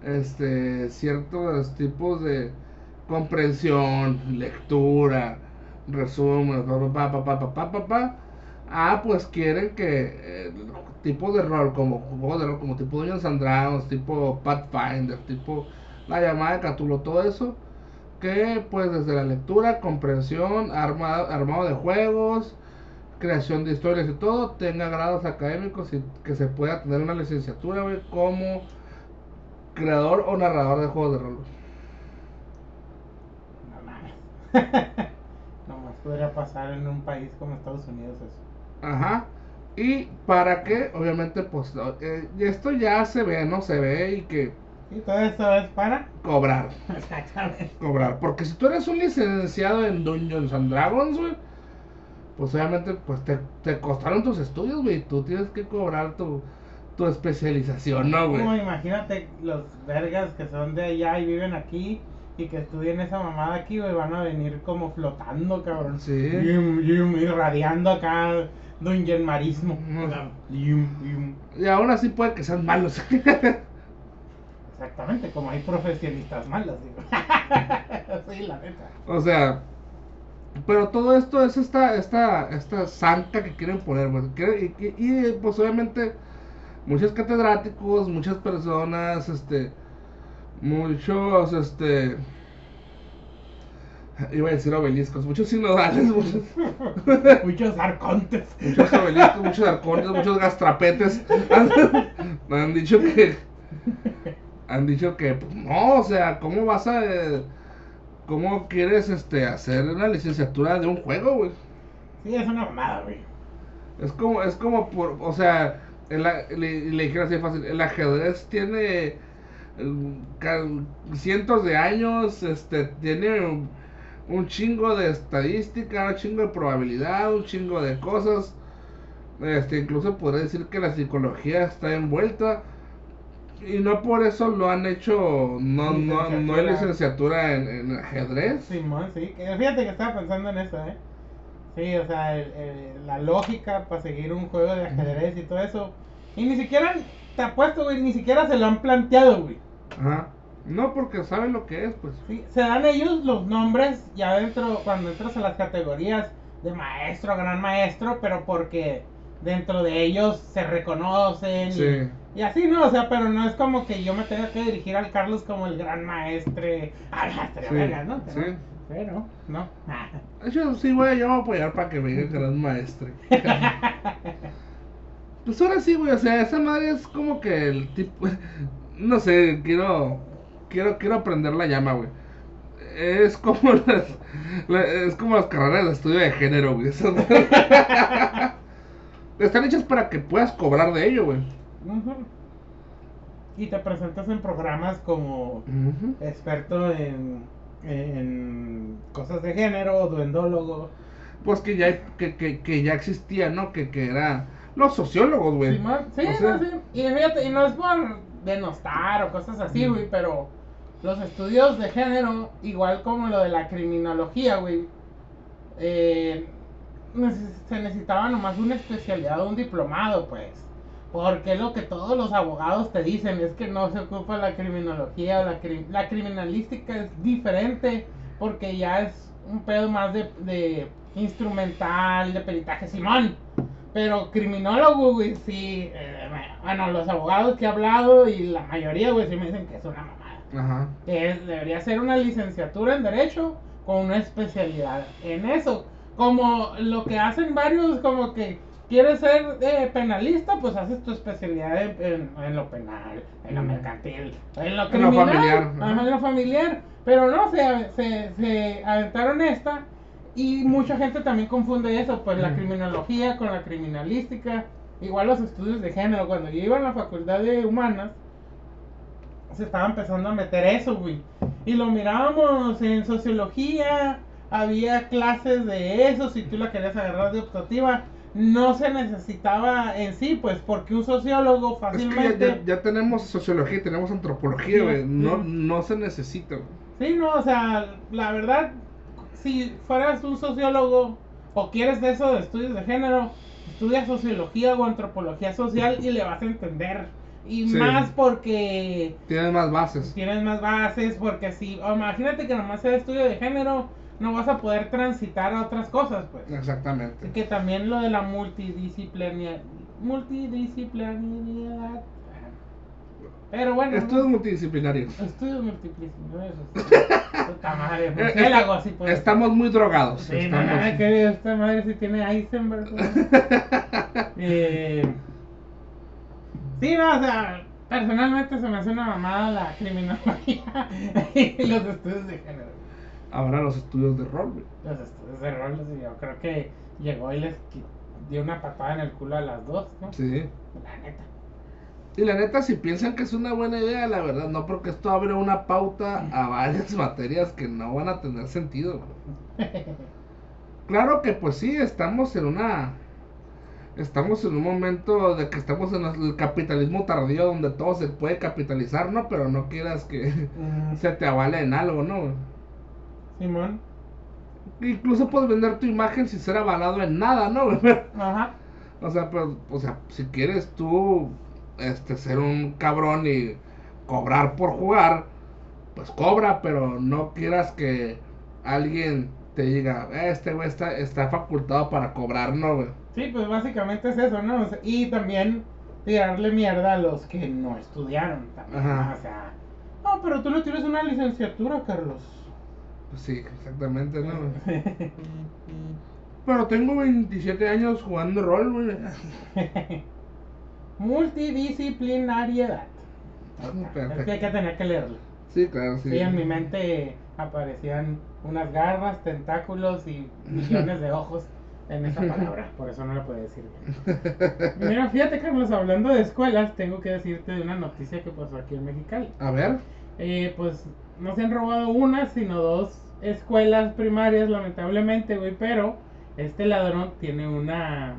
este, ciertos tipos de comprensión, lectura, resumen, pa, pa, pa, pa, pa, pa, pa, Ah, pues quieren que eh, tipo de rol, como juego como tipo Dungeons and Dragons, tipo Pathfinder, tipo la llamada de Catulo, todo eso, que pues desde la lectura, comprensión, armado, armado de juegos, creación de historias y todo, tenga grados académicos y que se pueda tener una licenciatura, como creador o narrador de juegos de rol. *laughs* No más podría pasar en un país como Estados Unidos eso. Ajá. Y para que, obviamente, pues eh, esto ya se ve, ¿no? Se ve y que... ¿Y todo esto es para? Cobrar. *laughs* Exactamente. Cobrar. Porque si tú eres un licenciado en Dungeons and Dragons, güey, pues obviamente, pues te, te costaron tus estudios, güey. Tú tienes que cobrar tu, tu especialización, ¿no, güey? Como imagínate los vergas que son de allá y viven aquí y que estudien esa mamada aquí, güey, van a venir como flotando, cabrón. Sí. Yum, yum, irradiando acá Dungeon Marismo. Mm. Yum. Y aún así puede que sean malos. *laughs* Exactamente, como hay profesionistas malos, digo. *laughs* sí, la neta. o sea, pero todo esto es esta, esta, esta zanca que quieren poner. Quieren- Y, y, y, pues obviamente muchos catedráticos, muchas personas, este, muchos, este, iba a decir obeliscos, muchos sinodales, muchos, *laughs* Muchos arcontes. muchos obeliscos, muchos arcones, muchos gastrapetes han, *laughs* han dicho que, han dicho que, pues, no, o sea, ¿cómo vas a, eh, cómo quieres, este, hacer una licenciatura de un juego, güey? Sí, es una mamada, güey. Es como, es como por, o sea, el le, le dijeron así fácil, el ajedrez tiene ca- cientos de años, este, tiene un, un chingo de estadística, un chingo de probabilidad, un chingo de cosas, este, incluso podría decir que la psicología está envuelta, y no por eso lo han hecho, no, no, no hay licenciatura en, en ajedrez. Simón, sí. que- Fíjate que estaba pensando en eso, ¿eh? Sí, o sea, el- el- la lógica para seguir un juego de ajedrez y todo eso. Y ni siquiera, te apuesto, güey, ni siquiera se lo han planteado, güey. Ajá. No porque saben lo que es, pues. Sí, se dan ellos los nombres ya dentro, cuando entras a las categorías de maestro, gran maestro, pero porque dentro de ellos se reconocen y- Sí. Y, así, ¿no? O sea, pero no es como que yo me tenga que dirigir al Carlos como el gran maestre. Ah, maestre, Sí, verga, ¿no? Pero, sí. pero, no. De hecho, sí, güey, yo me voy a apoyar para que venga el gran maestre. *laughs* pues ahora sí, güey, o sea, esa madre es como que el tipo. *laughs* No sé, quiero. Quiero, quiero aprender la llama, güey. Es como *laughs* las. la- es como las carreras de estudio de género, güey. Están hechas para que puedas cobrar de ello, güey. Y te presentas en programas como experto en, en cosas de género, duendólogo. Pues que ya, que, que, que ya existía, ¿no? Que, que era. Los sociólogos, güey. Sí, O sea- no, sí. Y fíjate, y no es por denostar o cosas así, güey, pero los estudios de género, igual como lo de la criminología, güey, eh, se necesitaba nomás una especialidad o un diplomado, pues. Porque es lo que todos los abogados te dicen, es que no se ocupa la criminología, la, cri- la criminalística es diferente, porque ya es un pedo más de, de instrumental, de peritaje, Simón. Pero criminólogo, güey, sí. eh, bueno, los abogados que he hablado y la mayoría, güey, sí me dicen que es una mamada. Ajá. Que es- debería ser una licenciatura en Derecho con una especialidad en eso. Como lo que hacen varios, como que quieres ser eh, penalista, pues haces tu especialidad en, en- en lo penal, en lo Mm. mercantil, en lo En lo criminal, familiar, en lo familiar. Pero no, se, se, se aventaron esta y mucha gente también confunde eso, pues la Mm. criminología con la criminalística. Igual los estudios de género, cuando yo iba a la facultad de humanas, se estaba empezando a meter eso, güey. Y lo mirábamos en sociología, había clases de eso, si tú la querías agarrar de optativa. No se necesitaba en sí, pues porque un sociólogo Es que ya, fácilmente... ya- ya tenemos sociología y tenemos antropología, Sí, güey. No, no se necesita. Sí, no, o sea, la verdad, si fueras un sociólogo o quieres de eso de estudios de género, estudia sociología o antropología social y le vas a entender. Y Sí. más porque Tienes más bases. tienes más bases, porque si, imagínate que nomás sea estudio de género, no vas a poder transitar a otras cosas, pues. Exactamente. Que también lo de la multidisciplinaridad. Multidisciplinariedad. Pero bueno. Estudios multidisciplinarios. Estudios multidisciplinarios. *laughs* Puta madre, Eh, murciélago, eh, así pues. Estamos muy drogados. Sí, estamos- que esta madre sí tiene Eisenberg. güey. *laughs* eh, sí, no, o sea, personalmente se me hace una mamada la criminología *laughs* y los estudios de género. Ahora los estudios de rol, güey. Los estudios de rol, sí, yo creo que llegó y les dio una patada en el culo a las dos, ¿no? Sí. La neta. Y la neta, si piensan que es una buena idea, la verdad, no, porque esto abre una pauta a varias *laughs* materias que no van a tener sentido. güey. *laughs* Claro que pues sí, estamos en una... Estamos en un momento de que estamos en el capitalismo tardío donde todo se puede capitalizar, ¿no? Pero no quieras que *laughs* se te avale en algo, ¿no? Simón. Incluso puedes vender tu imagen sin ser avalado en nada, ¿no? *laughs* Ajá. O sea, pues, o sea, si quieres tú este ser un cabrón y cobrar por jugar, pues cobra, pero no quieras que alguien te diga, "Eh, este güey está, está facultado para cobrar, no, güey. Sí, pues básicamente es eso, ¿no? O sea, y también tirarle mierda a los que no estudiaron también, Ajá. ¿no? O sea, no, pero tú no tienes una licenciatura, Carlos. Pues sí, exactamente, no. *laughs* Pero tengo 27 años jugando rol, güey. *laughs* Multidisciplinariedad. Perfecto. Es que hay que tener que leerlo. Sí, claro, sí. Sí, en mi mente aparecían unas garras, tentáculos y millones de ojos en esa *laughs* palabra, por eso no la podía decir bien. Mira, fíjate, Carlos, hablando de escuelas, tengo que decirte de una noticia que pasó aquí en Mexicali. A ver, Eh, pues no se han robado una, sino dos escuelas primarias, lamentablemente, güey, pero este ladrón tiene una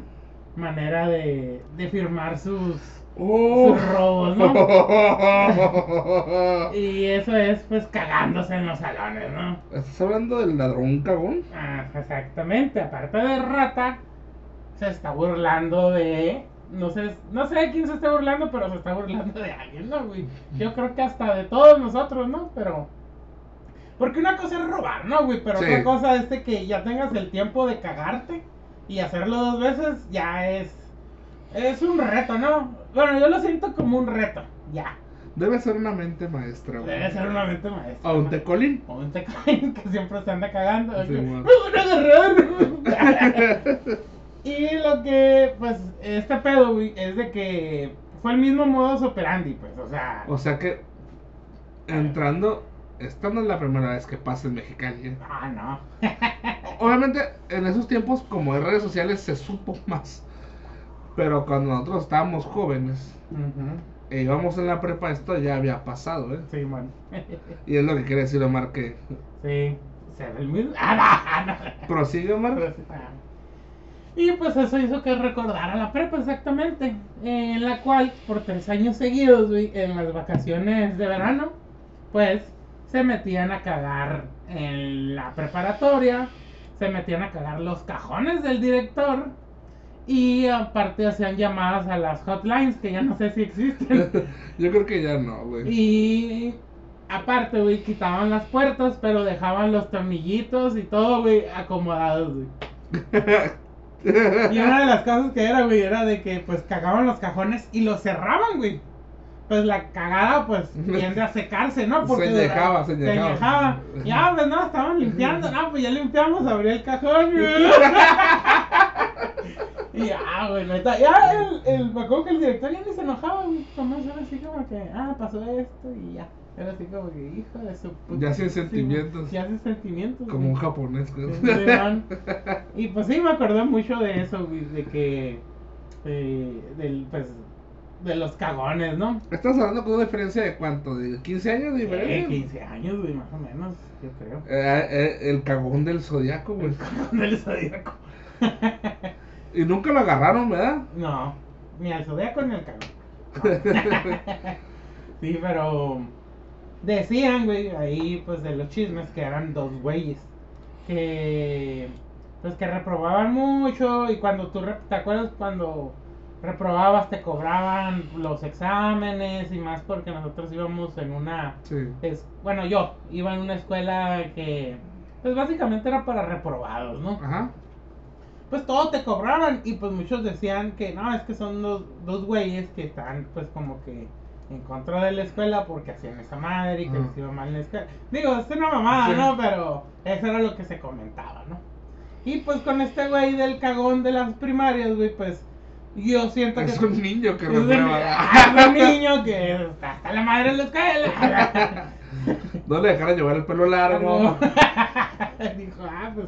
manera de, de firmar sus, ¡Oh! sus robos, ¿no? *laughs* Y eso es, pues, cagándose en los salones, ¿no? ¿Estás hablando del ladrón cagón? Ah, exactamente, aparte de rata, se está burlando de... No sé, no sé de quién se está burlando, pero se está burlando de alguien, ¿no, güey? Yo creo que hasta de todos nosotros, ¿no? Pero... Porque una cosa es robar, ¿no, güey? Pero Sí. otra cosa es de que ya tengas el tiempo de cagarte y hacerlo dos veces, ya es... Es un reto, ¿no? Bueno, yo lo siento como un reto, ya. Debe ser una mente maestra, güey. Debe ser una mente maestra. O un tecolín. O un tecaín *laughs* que siempre se anda cagando. Sí, que. *laughs* y lo que, pues, este pedo, güey, es de que fue el mismo modus operandi, pues, o sea. O sea que, entrando, esta no es la primera vez que pasa en Mexicali. ¿eh? Ah, no. Obviamente, en esos tiempos, como en redes sociales, se supo más. Pero cuando nosotros estábamos jóvenes e íbamos en la prepa, esto ya había pasado, ¿eh? Sí, man. Y es lo que quiere decir Omar que... sí. ¿Será el mismo? Ah, no, no. Prosigue, Omar. Y pues eso hizo que recordara la prepa exactamente, en la cual por tres años seguidos, güey, en las vacaciones de verano, pues se metían a cagar en la preparatoria, se metían a cagar los cajones del director y aparte hacían llamadas a las hotlines que ya no sé si existen. *laughs* Yo creo que ya no, güey. Y aparte, güey, quitaban las puertas, pero dejaban los tornillitos y todo, güey, acomodados, güey. *laughs* *laughs* Y una de las cosas que era, güey, era de que pues cagaban los cajones y los cerraban, güey. Pues la cagada, pues, tiende a secarse, ¿no? Se añejaba, se Se añejaba. añejaba. Ya, pues no, estaban limpiando, no, pues ya limpiamos, abrí el cajón, güey. *laughs* Y ya, güey, neta, ya el, el, me acuerdo que el director ya ni se enojaba, güey. Nomás era así como que, ah, pasó esto y ya. Era así como que, hijo de su puta. Ya güey, sentimientos. Ya sin sentimientos. Como güey. un japonés, güey. *laughs* Y pues sí, me acordé mucho de eso, güey, de que. eh, del, pues. De los cagones, ¿no? Estás hablando con una diferencia de cuánto, de 15 años de Eh, diferencia. 15 años, güey, más o menos, yo creo. Eh, eh, el cagón del zodiaco, güey. El zodíaco. Y nunca lo agarraron, ¿verdad? No, ni al zodiaco ni al cagón. *laughs* *laughs* sí, pero decían, güey, ahí pues de los chismes que eran dos güeyes que pues que reprobaban mucho y cuando tú te acuerdas cuando reprobabas te cobraban los exámenes y más porque nosotros íbamos en una Sí. es, bueno, yo iba en una escuela que pues básicamente era para reprobados, ¿no? Ajá. pues todo te cobraban y pues muchos decían que no, es que son dos, dos güeyes que están pues como que en contra de la escuela porque hacían esa madre y que les iba mal en la escuela. Digo, es una mamada, Sí. ¿no? Pero eso era lo que se comentaba, ¿no? Y pues con este güey del cagón de las primarias, güey, pues yo siento que... Es un niño que es un, reprueba. ah, un niño que está hasta la madre en la escuela. *laughs* No le dejaron llevar el pelo largo. *laughs* Dijo, ah, pues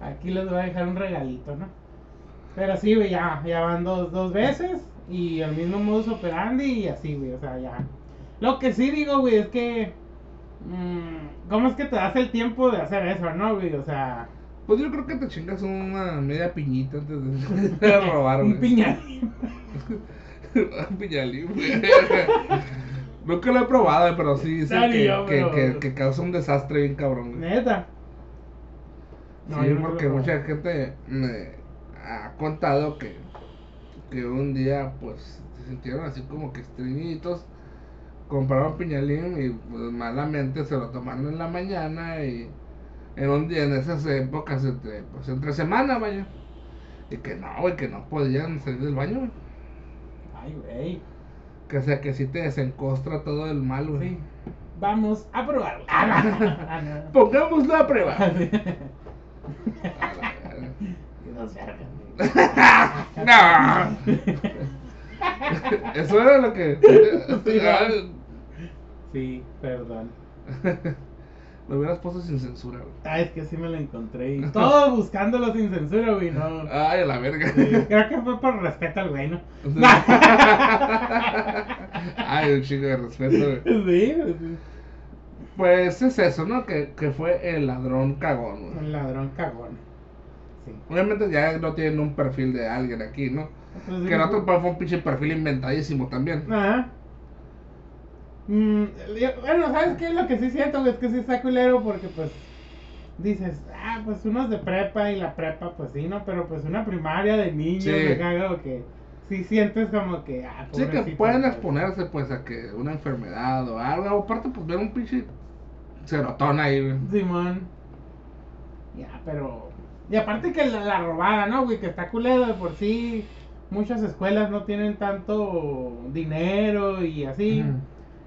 aquí les voy a dejar un regalito, ¿no? Pero sí, güey, ya, ya van dos, dos veces y el mismo modus operandi y así, güey, o sea, ya. Lo que sí digo, güey, es que. mm, ¿Cómo es que te das el tiempo de hacer eso, no, güey? O sea, Pues yo creo que te chingas una media piñita antes de, *laughs* robar, un güey. piñalín. *laughs* Un piñalín, güey. *laughs* Nunca lo he probado, pero sí dicen que, yo, que, pero- que, que causa un desastre bien cabrón. güey. Neta. No, sí, porque mucha gente me ha contado que, que un día pues se sintieron así como que estreñitos, compraron piñalín y pues, malamente se lo tomaron en la mañana y en un día en esas épocas entre, pues entre semana vaya. Y que no, güey, que no podían salir del baño, güey. Ay, güey. Que o sea que sí te desencostra todo el mal, güey. Sí. Vamos a probarlo. Ah. *laughs* Pongámoslo a prueba. *laughs* *laughs* *laughs* No. *laughs* Eso era lo que. Sí, Sí, perdón. *laughs* Lo hubieras puesto sin censura, güey. Ah, es que sí me lo encontré. Y todo buscándolo sin censura, güey, no. Ay, a la verga. Sí, creo que fue por respeto al güey, ¿no? Ay, un chingo de respeto, güey. Sí, sí. Pues es eso, ¿no? Que, que fue el ladrón cagón, güey. Un ladrón cagón. Sí. Obviamente ya no tienen un perfil de alguien aquí, ¿no? Pues, Que el otro fue un pinche perfil inventadísimo también. Ajá. Mm, bueno, ¿sabes qué es lo que sí siento? Es que sí está culero porque, pues, dices, ah, pues unos de prepa y la prepa, pues sí, ¿no? Pero pues una primaria de niños, Sí. me cago que sí sientes como que, ah, Sí, que pueden exponerse pues a que una enfermedad o algo. Aparte, pues ver un pinche cerotón ahí. Simón. Ya, pero. Y aparte que la, la robada, ¿no, güey? Que está culero de por sí. Muchas escuelas no tienen tanto dinero y así.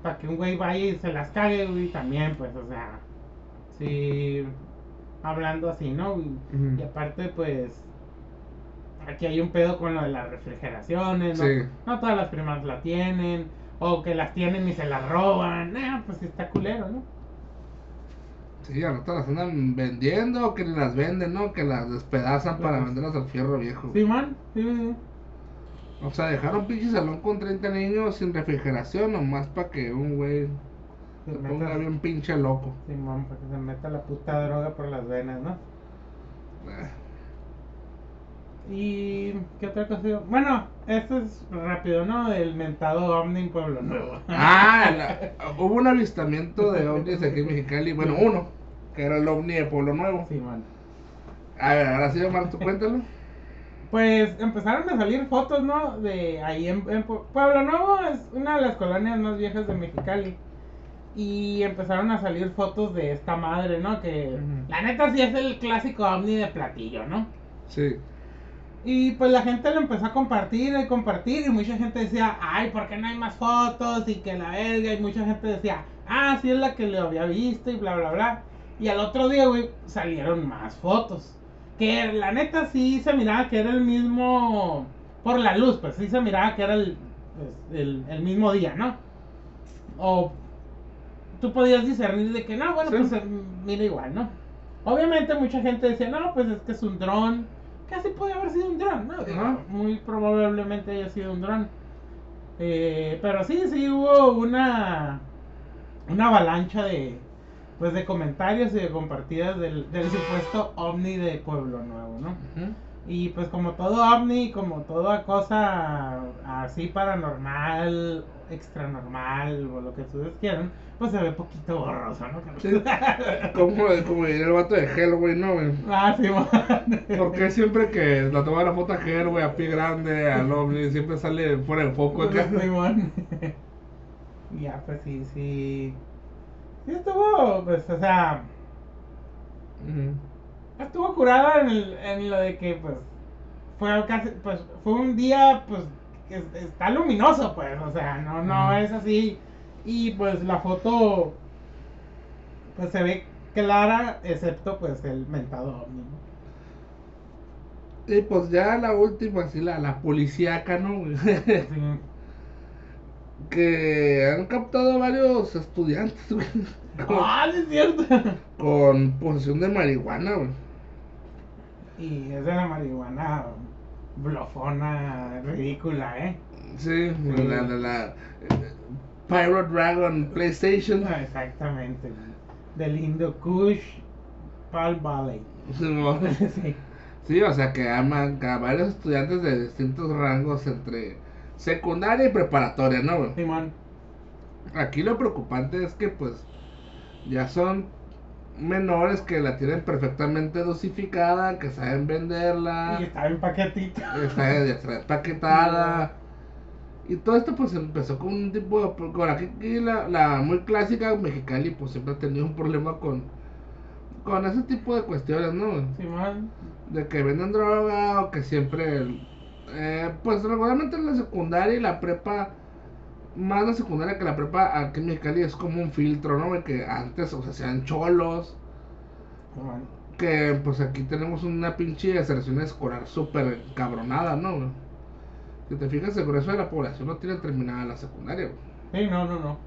Para que un güey vaya y se las cague, güey. También, pues, o sea. Sí. Hablando así, ¿no? Y aparte, pues. Aquí hay un pedo con lo de las refrigeraciones, ¿no? Sí. No todas las primas la tienen. O que las tienen y se las roban. Ah, pues está culero, ¿no? Sí, a rato las andan vendiendo que ni las venden, ¿no? Que las despedazan para venderlas al fierro viejo. Simón, sí, sí, sí. O sea, dejaron pinche salón con 30 niños sin refrigeración nomás para que un güey Se se ponga bien pinche loco. Simón, para que se meta la puta droga por las venas, ¿no? Eh, Y. ¿Qué otra cosa? Bueno, esto es rápido, ¿no? El mentado ovni en Pueblo Nuevo. Ah, la- hubo un avistamiento de ovnis aquí en Mexicali. Bueno, uno, que era el ovni de Pueblo Nuevo. Simón. A ver, ahora sí, Omar, tú cuéntalo. *laughs* Pues empezaron a salir fotos, ¿no? De ahí en, en Pue- Pueblo Nuevo es una de las colonias más viejas de Mexicali. Y empezaron a salir fotos de esta madre, ¿no? Que la neta sí es el clásico ovni de platillo, ¿no? Sí. Y pues la gente lo empezó a compartir y compartir y mucha gente decía, ay, ¿por qué no hay más fotos? Y que la verga, y mucha gente decía, ah, sí es la que lo había visto y bla, bla, bla. Y al otro día, güey, salieron más fotos. Que la neta sí se miraba que era el mismo, por la luz, pues sí se miraba que era el, pues, el, el mismo día, ¿no? O tú podías discernir de que no, bueno, Sí. pues eh, mira igual, ¿no? Obviamente mucha gente decía, no, pues es que es un dron. Casi puede haber sido un dron, ¿no? Muy probablemente haya sido un dron. Eh, pero sí, sí hubo una una avalancha de pues de comentarios y de compartidas del, del supuesto ovni de Pueblo Nuevo, ¿no? Y pues como todo ovni, como toda cosa así paranormal, extra normal o lo que ustedes quieran, pues se ve poquito borroso, ¿no? Sí. Como, como diría el vato de Hellboy, ¿no, güey? Ah, sí, man. Porque siempre que la toma la foto a Hellboy, a pie grande, al ovni, siempre sale fuera de foco acá. Sí, man. *laughs* Ya, pues sí, sí. Sí estuvo, pues, o sea, estuvo curada en, el- en lo de que, pues, fue casi, pues, fue un día, pues, que es- está luminoso, pues, o sea, no, no es así. Y, pues, la foto, pues, se ve clara, excepto, pues, el mentado ovni, ¿no? Y pues ya la última, así la, la policíaca, ¿no? Sí. Que han captado varios estudiantes, güey. *laughs* Ah, sí es cierto. con posesión de marihuana, güey. Y es de la marihuana blofona, ridícula, ¿eh? Sí, Sí. la, la, la Pirate Dragon PlayStation. Ah, Exactamente. Del Indo Kush Palm Valley. Sí, *laughs* sí. Sí, o sea que aman a varios estudiantes de distintos rangos entre secundaria y preparatoria, ¿no? güey? Simón. Aquí lo preocupante es que pues ya son menores que la tienen perfectamente dosificada, que saben venderla, Y estaba en paquetito. está está empaquetada. Y todo esto pues empezó con un tipo de... Con aquí, aquí la, la muy clásica Mexicali pues siempre ha tenido un problema con, con ese tipo de cuestiones, ¿no? Simón. de que venden droga o que siempre eh, pues regularmente en la secundaria y la prepa más la secundaria que la prepa aquí en Mexicali es como un filtro no que antes o sea sean cholos. Que pues aquí tenemos una pinche deserción escolar súper cabronada no si te fijas el grueso de la población no tiene terminada la secundaria güey. Sí, no, no, no.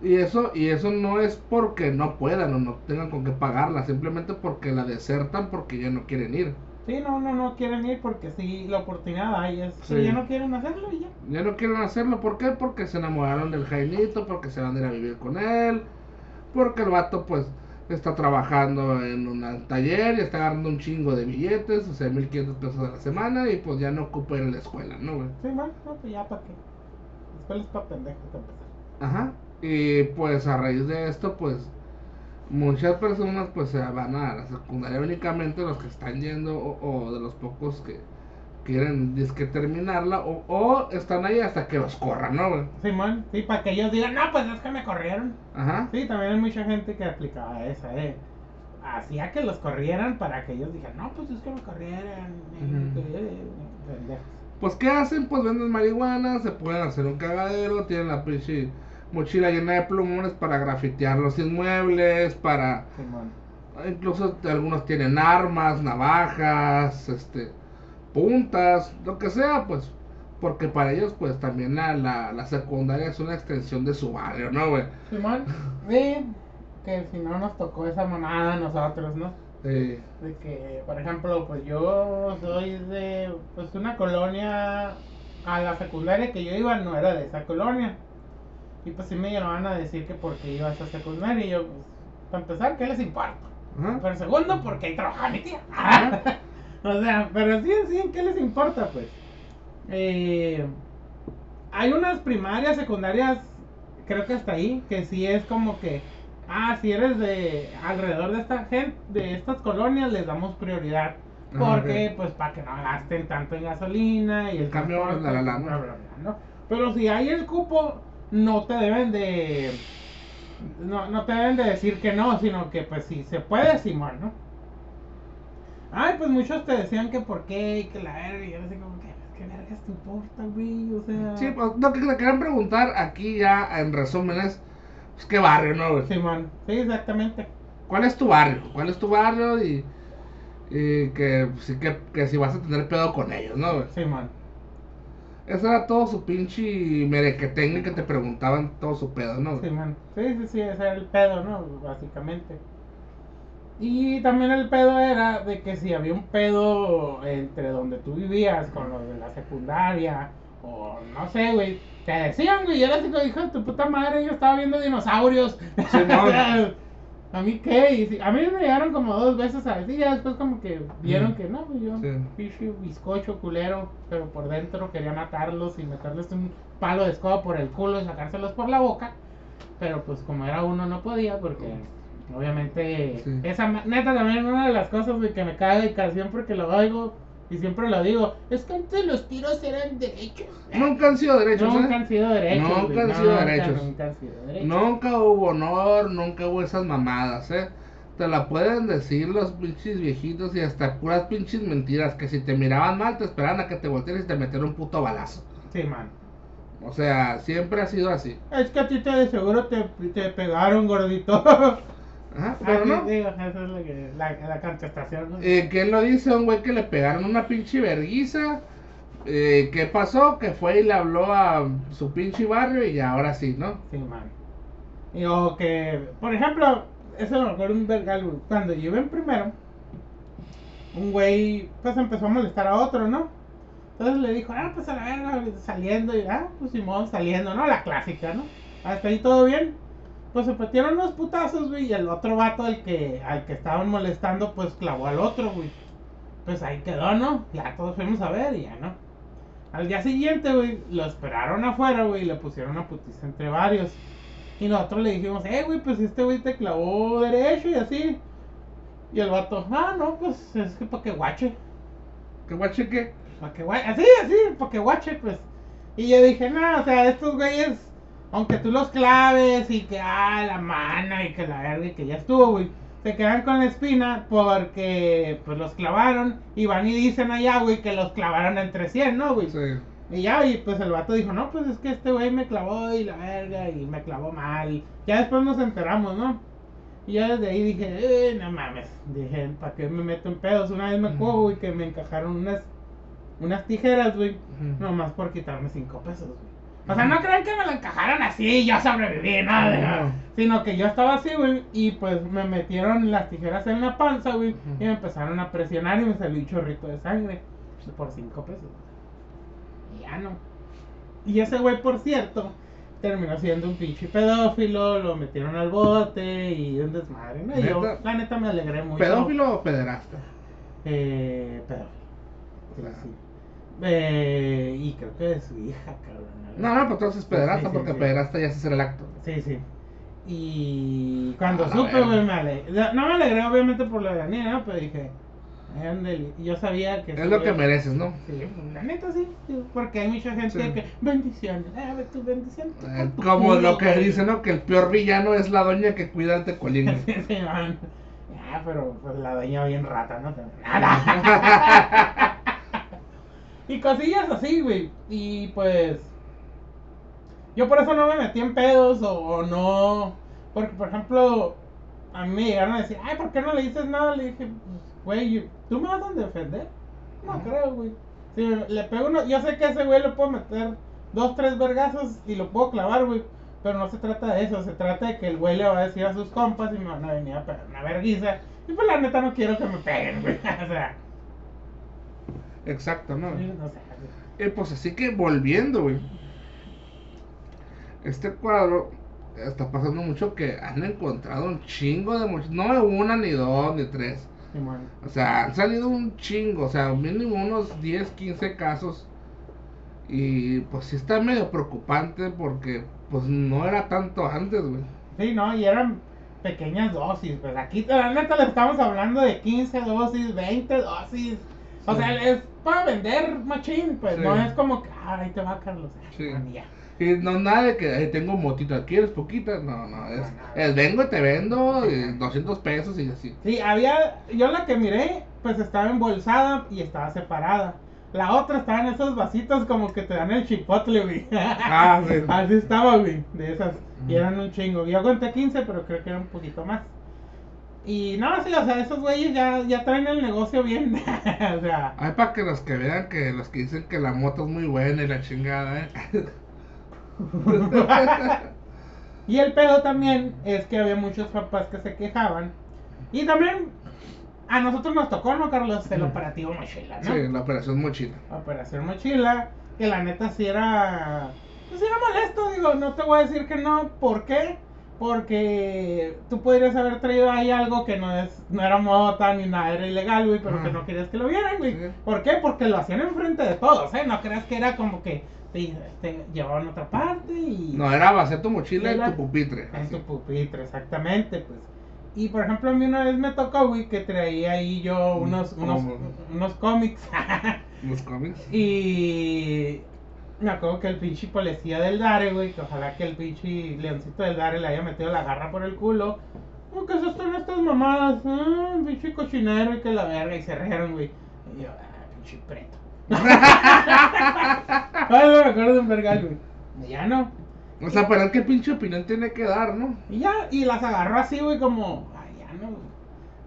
y eso y eso no es porque no puedan o no tengan con qué pagarla simplemente porque la desertan porque ya no quieren ir Sí, no, no, no quieren ir porque sí, la oportunidad hay. Es Sí. ya no quieren hacerlo y ya. Ya no quieren hacerlo, ¿por qué? Porque se enamoraron del Jainito, porque se van a ir a vivir con él, porque el vato pues está trabajando en un taller y está agarrando un chingo de billetes, o sea, 1500 pesos a la semana y pues ya no ocupa ir a la escuela, ¿no, güey? Sí, bueno, no, pues ya para qué. La escuela es para pendejos para empezar. Ajá. Y pues a raíz de esto, pues muchas personas pues se van a la secundaria únicamente los que están yendo o, o de los pocos que quieren disque terminarla o, o están ahí hasta que los corran, ¿no, güey? Simón, sí, para que ellos digan, no, pues es que me corrieron. Ajá. Sí, también hay mucha gente que aplicaba esa, eh. Hacía que los corrieran para que ellos dijeran, no, pues es que me eh, pendejos. Pues, ¿qué hacen? Pues venden marihuana, se pueden hacer un cagadero, tienen la pinche mochila llena de plumones para grafitear los inmuebles, para... Simón. Incluso algunos tienen armas, navajas, este, puntas, lo que sea, pues. Porque para ellos, pues, también la, la, la secundaria es una extensión de su barrio, ¿no, güey? Simón, *laughs* sí, que si no nos tocó esa monada a nosotros, ¿no? Eh, De que, por ejemplo, pues yo soy de pues una colonia, a la secundaria que yo iba no era de esa colonia. Y pues sí me llevaban a decir que porque iba a secundaria y yo, pues, para empezar, ¿qué les importa? Pero segundo, porque ahí trabajaba mi tía. *laughs* O sea, pero sí, sí, ¿qué les importa, pues? Eh, hay unas primarias, secundarias, creo que hasta ahí, que sí es como que, ah, si eres de alrededor de esta gente, de estas colonias, les damos prioridad. Ajá, Porque, pues, para que no gasten tanto en gasolina y el Camiones, transporte, la, la, ¿no? Pero si hay el cupo, no te deben de... No, no te deben de decir que no, sino que, pues, si se puede, Simón, ¿no? Ay, pues muchos te decían que por qué y que la verga, y yo así como que, ¿qué vergas te importa, güey? O sea... Sí, pues, lo que le querían preguntar aquí ya en resumen es, pues, ¿qué barrio, no, güey? Simón, sí, exactamente. ¿Cuál es tu barrio? ¿Cuál es tu barrio? Y, y que, sí, que, que si vas a tener pedo con ellos, ¿no, güey? Simón. Ese era todo su pinche merequetengue que te preguntaban todo su pedo, ¿no? güey? Simón. Sí, sí, sí, ese era el pedo, ¿no? Básicamente. Y también el pedo era de que si había un pedo entre donde tú vivías con los de la secundaria, o no sé, güey, te decían, güey, y era así como, hijo de tu puta madre, yo estaba viendo dinosaurios. Simón. *laughs* ¿A mí qué? Y si- a mí me llegaron como dos veces a decir, ya después como que vieron Mm. que no, pues yo, Sí. bizcocho culero, pero por dentro quería matarlos y meterles un palo de escoba por el culo y sacárselos por la boca. Pero pues como era uno no podía porque obviamente Sí. esa neta también una de las cosas güey, que me caga y casi siempre que lo oigo y siempre lo digo, es que antes los tiros eran derechos. Nunca han sido derechos, Nunca ¿eh? han sido derechos. Nunca güey, han sido nunca, derechos. Nunca han sido derechos. Nunca hubo honor, nunca hubo esas mamadas, ¿eh? Te la pueden decir los pinches viejitos y hasta puras pinches mentiras. Que si te miraban mal, te esperaban a que te voltearas y te metieran un puto balazo. Sí, man. O sea, siempre ha sido así. Es que a ti te de seguro te, te pegaron, gordito. *laughs* Ajá, pero Así, no. digo, esa es la, que- la, la contestación. ¿no? Eh, ¿Quién lo dice? Un güey que le pegaron una pinche verguiza. Eh, ¿Qué pasó? Que fue y le habló a su pinche barrio y ahora sí, ¿no? Sí, man. Y o que, por ejemplo, eso me acuerdo un vergal. Cuando yo en primero, un güey, pues empezó a molestar a otro, ¿no? Entonces le dijo, ah, pues a la verga, saliendo, y ah, pues Simón, saliendo, ¿no? La clásica, ¿no? Hasta ahí todo bien. Pues se metieron unos putazos, güey, y el otro vato, el que, al que estaban molestando, pues clavó al otro, güey. Pues ahí quedó, ¿no? Ya todos fuimos a ver y ya, ¿no? Al día siguiente, güey, lo esperaron afuera, güey, y le pusieron una putiza entre varios. Y nosotros le dijimos, eh, güey, pues este güey te clavó derecho y así. Y el vato, ah, no, pues es que pa' que guache. ¿Qué guache qué? Pa' que guache. Así, así, pa' que guache, pues. Y yo dije, no, o sea, estos güeyes, aunque tú los claves y que, ah, la mana y que la verga y que ya estuvo, güey. Se quedan con la espina porque, pues los clavaron. Y van y dicen allá, güey, que los clavaron entre 100, ¿no, güey? Sí. Y ya, y pues el vato dijo, no, pues es que este güey me clavó y la verga, y me clavó mal. Ya después nos enteramos, ¿no? Y ya desde ahí dije, eh, no mames. Dije, ¿para qué me meto en pedos? Una vez me acuerdo, güey, que me encajaron unas, unas tijeras, güey. Nomás por quitarme cinco pesos, güey. O sea, no crean que me lo encajaron así y yo sobreviví, nada No. Sino que yo estaba así, güey, y pues me metieron las tijeras en la panza, güey, y me empezaron a presionar y me salió un chorrito de sangre por cinco pesos. Y ya no. Y ese güey, por cierto, terminó siendo un pinche pedófilo, lo metieron al bote y un desmadre, ¿no? Y yo, la neta, me alegré mucho. ¿Pedófilo o pederasta? Eh, pedófilo. Sí, Claro. sí. Eh, y creo que de su hija, cabrón. No, no, pues entonces pederasta, Sí, sí, porque sí. pederasta ya es hacer el acto. Sí, sí. Y cuando A la supe, güey, me alegré. No me alegré, obviamente, por la niña, ¿no? Pero dije, Yo sabía que. Es lo que mereces, ¿no? Sí, la neta sí. Porque hay mucha gente Sí. que. Bendiciones. Ah, ve tu bendición. tú Eh, tu Como culo, lo que güey". dice, ¿no? Que el peor villano es la doña que cuida al tecolín. *laughs* Sí, sí, man. Ah, pero pues la doña bien rata, ¿no? Nada. *laughs* *laughs* y cosillas así, güey. Y pues. Yo por eso no me metí en pedos o, o no. Porque, por ejemplo, a mí me llegaron a decir, ay, ¿por qué no le dices nada? Le dije, pues, güey, ¿tú me vas a defender? No Ajá. creo, güey. Si le pego uno, yo sé que a ese güey le puedo meter dos, tres vergazos y lo puedo clavar, güey. Pero no se trata de eso, se trata de que el güey le va a decir a sus compas y me van a venir a pegar una verguiza. Y pues la neta no quiero que me peguen, güey. *laughs* O sea, Exacto, ¿no? no sé. Eh, pues así que volviendo, güey. Este cuadro está pasando mucho que han encontrado un chingo de. No una, ni dos, ni tres. O sea, han salido un chingo. O sea, mínimo unos 10, 15 casos. Y pues sí está medio preocupante porque pues no era tanto antes, güey. Sí, no, y eran pequeñas dosis. Pues aquí, la neta, le estamos hablando de 15 dosis, 20 dosis. O Sí. sea, es para vender machín, pues Sí. no es como que, ay, te va Carlos. Sí. Y no nada de que "Ay, tengo motita, ¿quieres poquita? No, no, es, es vengo y te vendo y 200 pesos y así. Sí, había, yo la que miré, pues estaba embolsada y estaba separada. La otra estaba en esos vasitos como que te dan el chipotle, güey. Ah, sí. *laughs* Así estaba, güey, de esas. Y eran un chingo. Yo conté 15, pero creo que era un poquito más. Y no, sí, o sea, esos güeyes ya, ya traen el negocio bien. *laughs* o sea, Hay para que los que vean que los que dicen que la moto es muy buena y la chingada, ¿eh? *laughs* *laughs* y el pedo también es que había muchos papás que se quejaban. Y también a nosotros nos tocó, ¿no, Carlos? El Ujú. operativo mochila, ¿no? Sí, la operación mochila. Operación Mochila, que la neta sí era. Pues era molesto, digo, no te voy a decir que no, ¿por qué? Porque tú podrías haber traído ahí algo que no es no era mota ni nada, era ilegal, güey, pero que no querías que lo vieran, güey. Sí. ¿Por qué? Porque lo hacían enfrente de todos, ¿eh? No creas que era como que te, te llevaban a otra parte y... No, era vaciar tu mochila y tu pupitre. En tu pupitre, exactamente, pues. Y por ejemplo, a mí una vez me tocó, güey, que traía ahí yo unos, unos, ¿Cómo? unos cómics. *laughs* Los cómics. y me acuerdo que el pinche policía del Dare, güey, que ojalá que el pinche leoncito del Dare le haya metido la garra por el culo. ¿Cómo que esas son estas mamadas? Ah, pinche cochinero y que la verga. Y se rieron, güey. Y yo, ah, pinche preto. *laughs* Ay, me acuerdo de un vergal, güey. Ya no. O sea, pero qué pinche opinión tiene que dar, ¿no? Y ya, y las agarró así, güey, como, ay, ya no, güey.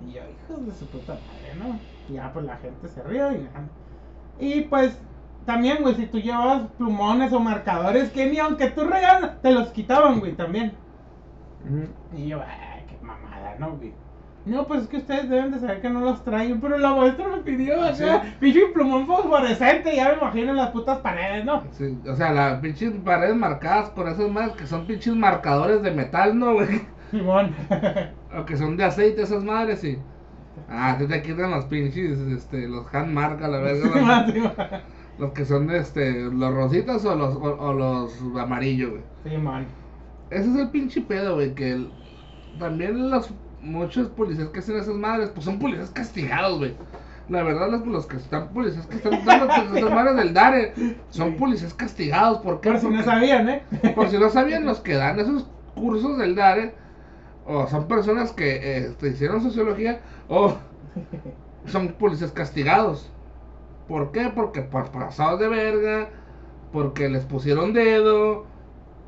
Y yo, hijos de su puta madre, ¿no? Y ya, pues la gente se rió y ya. Y pues, también, güey, si tú llevabas plumones o marcadores que ni aunque tú regalas, te los quitaban, güey, también. Y yo, ay, qué mamada, ¿no, güey? No, pues es que ustedes deben de saber que no los traen, pero la maestra me pidió, ¿Ah, acá, sí? pinche plumón fosforescente, ya me imagino las putas paredes, ¿no? Sí, o sea, las pinches paredes marcadas por esas madres que son pinches marcadores de metal, ¿no, güey? Simón. *laughs* O que son de aceite esas madres y... Ah, te te quitan los pinches, este, los hand mark a la verga, Simón, los, que son de, este, los rositas o los, o, o los amarillos, güey. Simón. Ese es el pinche pedo, güey, que el- también los muchos policías que hacen esas madres, pues son policías castigados, güey. La verdad, los, los que están policías que están dando *laughs* pues, esas madres del DARE son policías castigados. ¿Por qué? Por si no sabían, ¿eh? por si no sabían, *laughs* los que dan esos cursos del DARE, o son personas que este, hicieron sociología, o son policías castigados. ¿Por qué? Porque por pasados de verga, porque les pusieron dedo,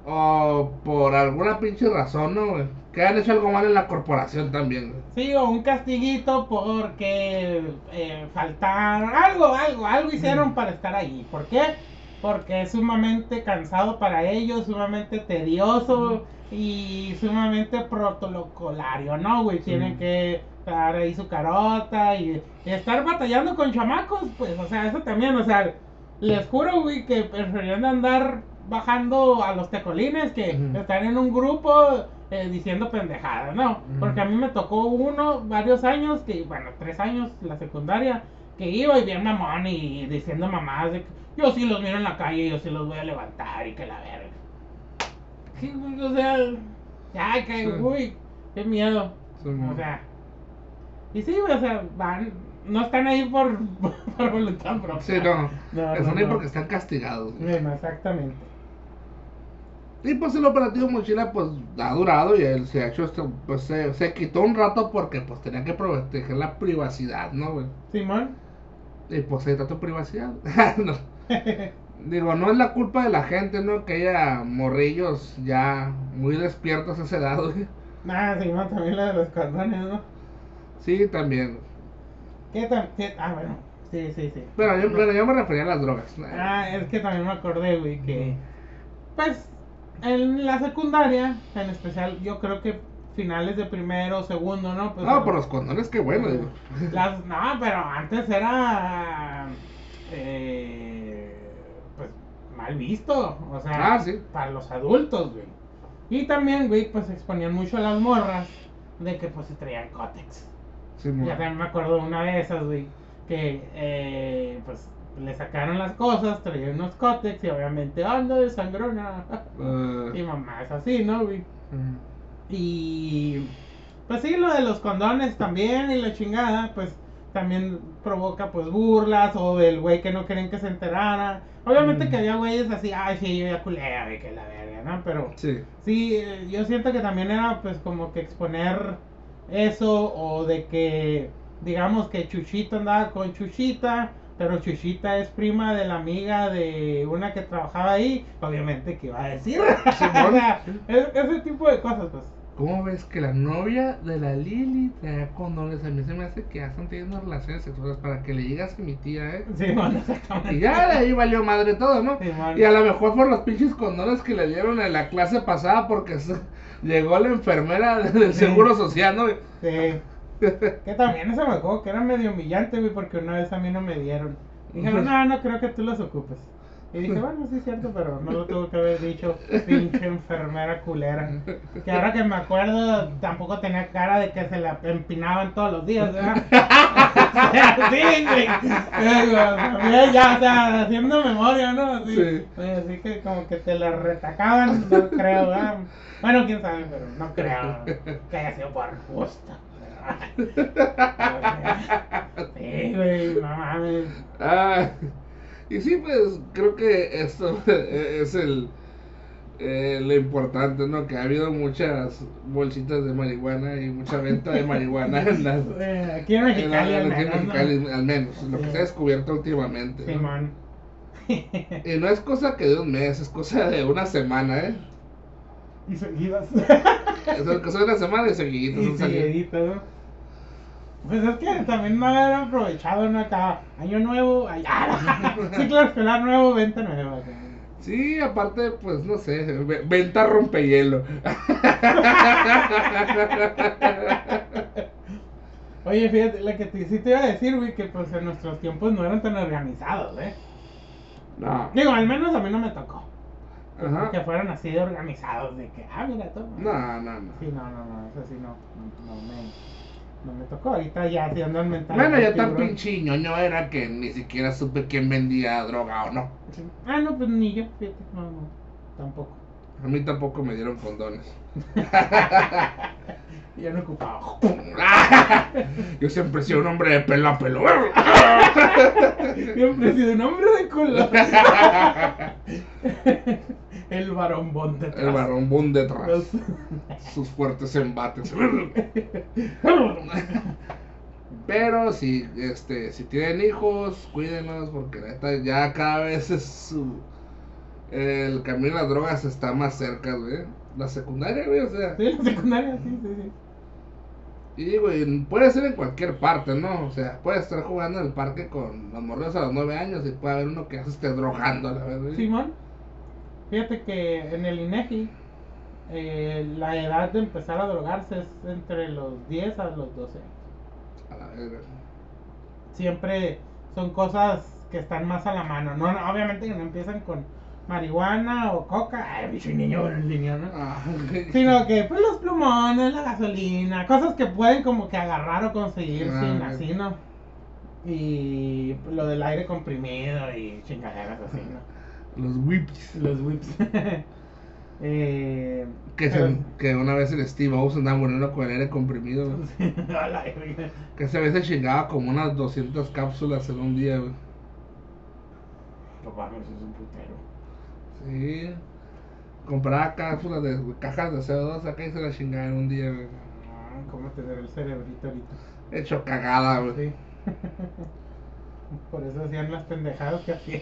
o por alguna pinche razón, ¿no, güey? Que han hecho algo mal en la corporación también, güey. Sí, o un castiguito porque eh, faltaron, algo, algo, algo hicieron para estar ahí. ¿Por qué? Porque es sumamente cansado para ellos, sumamente tedioso y sumamente protocolario, ¿no, güey? Tienen Sí. que dar ahí su carota y, y estar batallando con chamacos, pues, o sea, eso también, o sea, les juro, güey, que preferían andar bajando a los tecolines que estar en un grupo eh, diciendo pendejadas, ¿no? Porque a mí me tocó uno, varios años, que, bueno, tres años, la secundaria, que iba y bien mamón y diciendo de que yo sí los miro en la calle, yo sí los voy a levantar y que la verga. Sí, o sea, ya, que, Sí. uy, qué miedo. Sí, O sea, y sí, o sea, van, no están ahí por, *laughs* por voluntad propia. Sí, no. No, Están no, ahí no. porque están castigados. Bien, Exactamente. Y pues el operativo mochila pues ha durado y él se ha hecho esto, pues se, se quitó un rato porque pues tenía que proteger la privacidad, ¿no, güey? Simón. Y pues se trató privacidad. *laughs* No. Digo, no es la culpa de la gente, ¿no? Que haya morrillos ya muy despiertos a esa edad, güey. Ah, Simón, también lo de los condones, ¿no? Sí, también. ¿Qué tan, qué- Ah, bueno, sí, sí, sí. Pero yo, pero yo me refería a las drogas. Ah, es que también me acordé, güey, que. Pues, en la secundaria, en especial, yo creo que finales de primero, segundo, ¿no? Pues, No, por los condones, qué bueno, digo. Las, no, pero antes era. eh, pues mal visto. O sea, Ah, sí. para los adultos, güey. Y también, güey, pues exponían mucho a las morras de que pues se traían cótex. Sí, Ya también me acuerdo de una de esas, güey, que eh, pues le sacaron las cosas, traían unos cótex y obviamente anda de sangrona. Eh, y mamá es así, ¿no, güey? mm. Y pues sí, lo de los condones también y la chingada, pues también provoca pues burlas o del güey que no querían que se enterara. Obviamente Mm. que había güeyes así, ay, sí, yo ya culé, güey, que la verga, ¿no? Pero Sí. sí, eh, yo siento que también era pues como que exponer eso o de que digamos que Chuchito andaba con Chuchita. Pero Chuchita es prima de la amiga de una que trabajaba ahí. Obviamente que iba a decir. *laughs* o sea, es- ese tipo de cosas, pues. ¿Cómo ves que la novia de la Lili traía condones? A mí se me hace que ya están teniendo relaciones sexuales para que le digas a mi tía, ¿eh? Sí, man, exactamente. Y ya de ahí valió madre todo, ¿no? Sí. Y a lo mejor por los pinches condones que le dieron en la clase pasada porque *laughs* llegó la enfermera del seguro social, ¿no? Sí. Que también eso me acuerdo que era medio humillante, güey, porque una vez a mí no me dieron. Dijeron, no, no creo que tú los ocupes. Y dije, bueno, sí es cierto, pero no lo tuve que haber dicho, pinche enfermera culera. Que ahora que me acuerdo, tampoco tenía cara de que se la empinaban todos los días, ¿verdad? *laughs* sí, güey. También ya, o sea, haciendo memoria, ¿no? Así, Sí. Así que como que te la retacaban, no creo, ¿verdad? Bueno, quién sabe, pero no creo que haya sido por gusto. Sí, güey, no mames. Ah, y sí, pues creo que esto *laughs* es el eh, lo importante, ¿no? Que ha habido muchas bolsitas de marihuana y mucha venta de marihuana en *laughs* las, Eh, Aquí en en la- Mexicali, en la- en al menos, lo que Sí. se ha descubierto últimamente. ¿no? Simón. Y no es cosa que de un mes, es cosa de una semana, ¿eh? *laughs* Y seguidas. *laughs* Es cosa de una semana y seguiditos. y seguiditas, ¿no? Pues es que también no haber aprovechado, ¿no? Acá, año nuevo, ah, *laughs* ciclo escolar nuevo, venta nueva. ¿no? Sí, aparte, pues no sé, ve- venta rompehielo. *laughs* Oye, fíjate, lo que te, sí te iba a decir, güey, que pues en nuestros tiempos no eran tan organizados, ¿eh? No. Digo, al menos a mí no me tocó. Ajá. Que fueran así de organizados, de que, ah, mira, toma. No, no, no. Sí, no, no, no, eso sí no, no, no me, no me tocó. Ahorita ya sí andan mental. Bueno, ya tan pinche ñoño era que ni siquiera supe quién vendía droga o no. Ah, no, pues ni yo, fíjate, no, no, tampoco. A mí tampoco me dieron condones. *laughs* Yo no ocupaba. *laughs* Yo siempre he sido un hombre de pelo a pelo. *laughs* Siempre he sido un hombre de culo. El varón bon detrás. El varón boom detrás. *laughs* Sus fuertes embates. *laughs* Pero si, este, si tienen hijos, cuídenlos porque neta ya cada vez es su... El camino a las drogas está más cerca, güey. La secundaria, güey, o sea... Sí, la secundaria, sí, sí, sí. Y, güey, puede ser en cualquier parte, ¿no? O sea, puedes estar jugando en el parque con los morros a los nueve años y puede haber uno que se esté drogando, la verdad. Simón, fíjate que en el INEGI eh, la edad de empezar a drogarse es entre los 10 a los 12 años. A la verga. Siempre son cosas que están más a la mano. No, no, obviamente que no empiezan con marihuana o coca. Ay, bicho niño línea, ¿no? Ah, *laughs* Sino que pues los plumones, la gasolina, cosas que pueden como que agarrar o conseguir Ah, sin así, ¿no? Y lo del aire comprimido y chingaderas así, ¿no? Los whips. Los whips. *laughs* eh, Que, pero- se, que una vez el Steve O's andaba muriendo con el aire comprimido, güey. *laughs* Que ese vez se chingaba como unas 200 cápsulas en un día, güey. No mames, es un putero. Sí. Compraba cápsulas de cajas de CO2 acá y se la chingaba en un día, güey. Ah, ¿Cómo tener el cerebrito ahorita? Hecho cagada, güey. Sí. *laughs* Por eso hacían las pendejadas que hacían.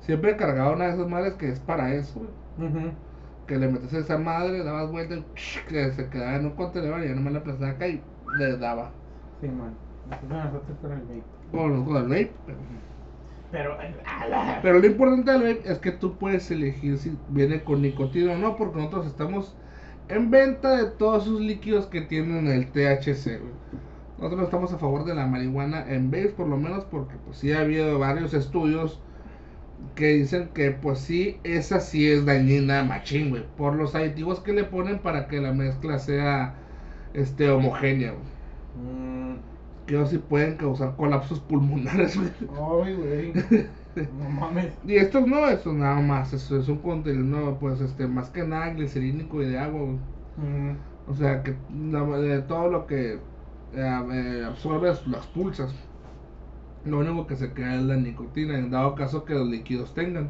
Siempre he cargado una de esas madres que es para eso, güey. Que le metes esa madre, dabas vuelta que se quedaba en un contenedor y ya nomás la aplastaba acá y le daba. Sí, man. Nosotros con el vape. Con el vape. pero- Pero, eh, a Pero lo importante del vape es que tú puedes elegir si viene con nicotina o no, porque nosotros estamos en venta de todos sus líquidos que tienen el THC, güey. Nosotros estamos a favor de la marihuana en vapes, por lo menos porque pues sí ha habido varios estudios que dicen que pues sí, esa sí es dañina machín, güey, por los aditivos que le ponen para que la mezcla sea este homogénea, güey. Mm, Que sí pueden causar colapsos pulmonares, güey. Ay, güey. No mames. *laughs* Y estos no, estos nada más, eso es un contenido, pues, este, más que nada glicerínico y de agua, güey. Mm, O sea, que de todo lo que eh, absorbes, las pulsas. Lo único que se queda es la nicotina, en dado caso que los líquidos tengan.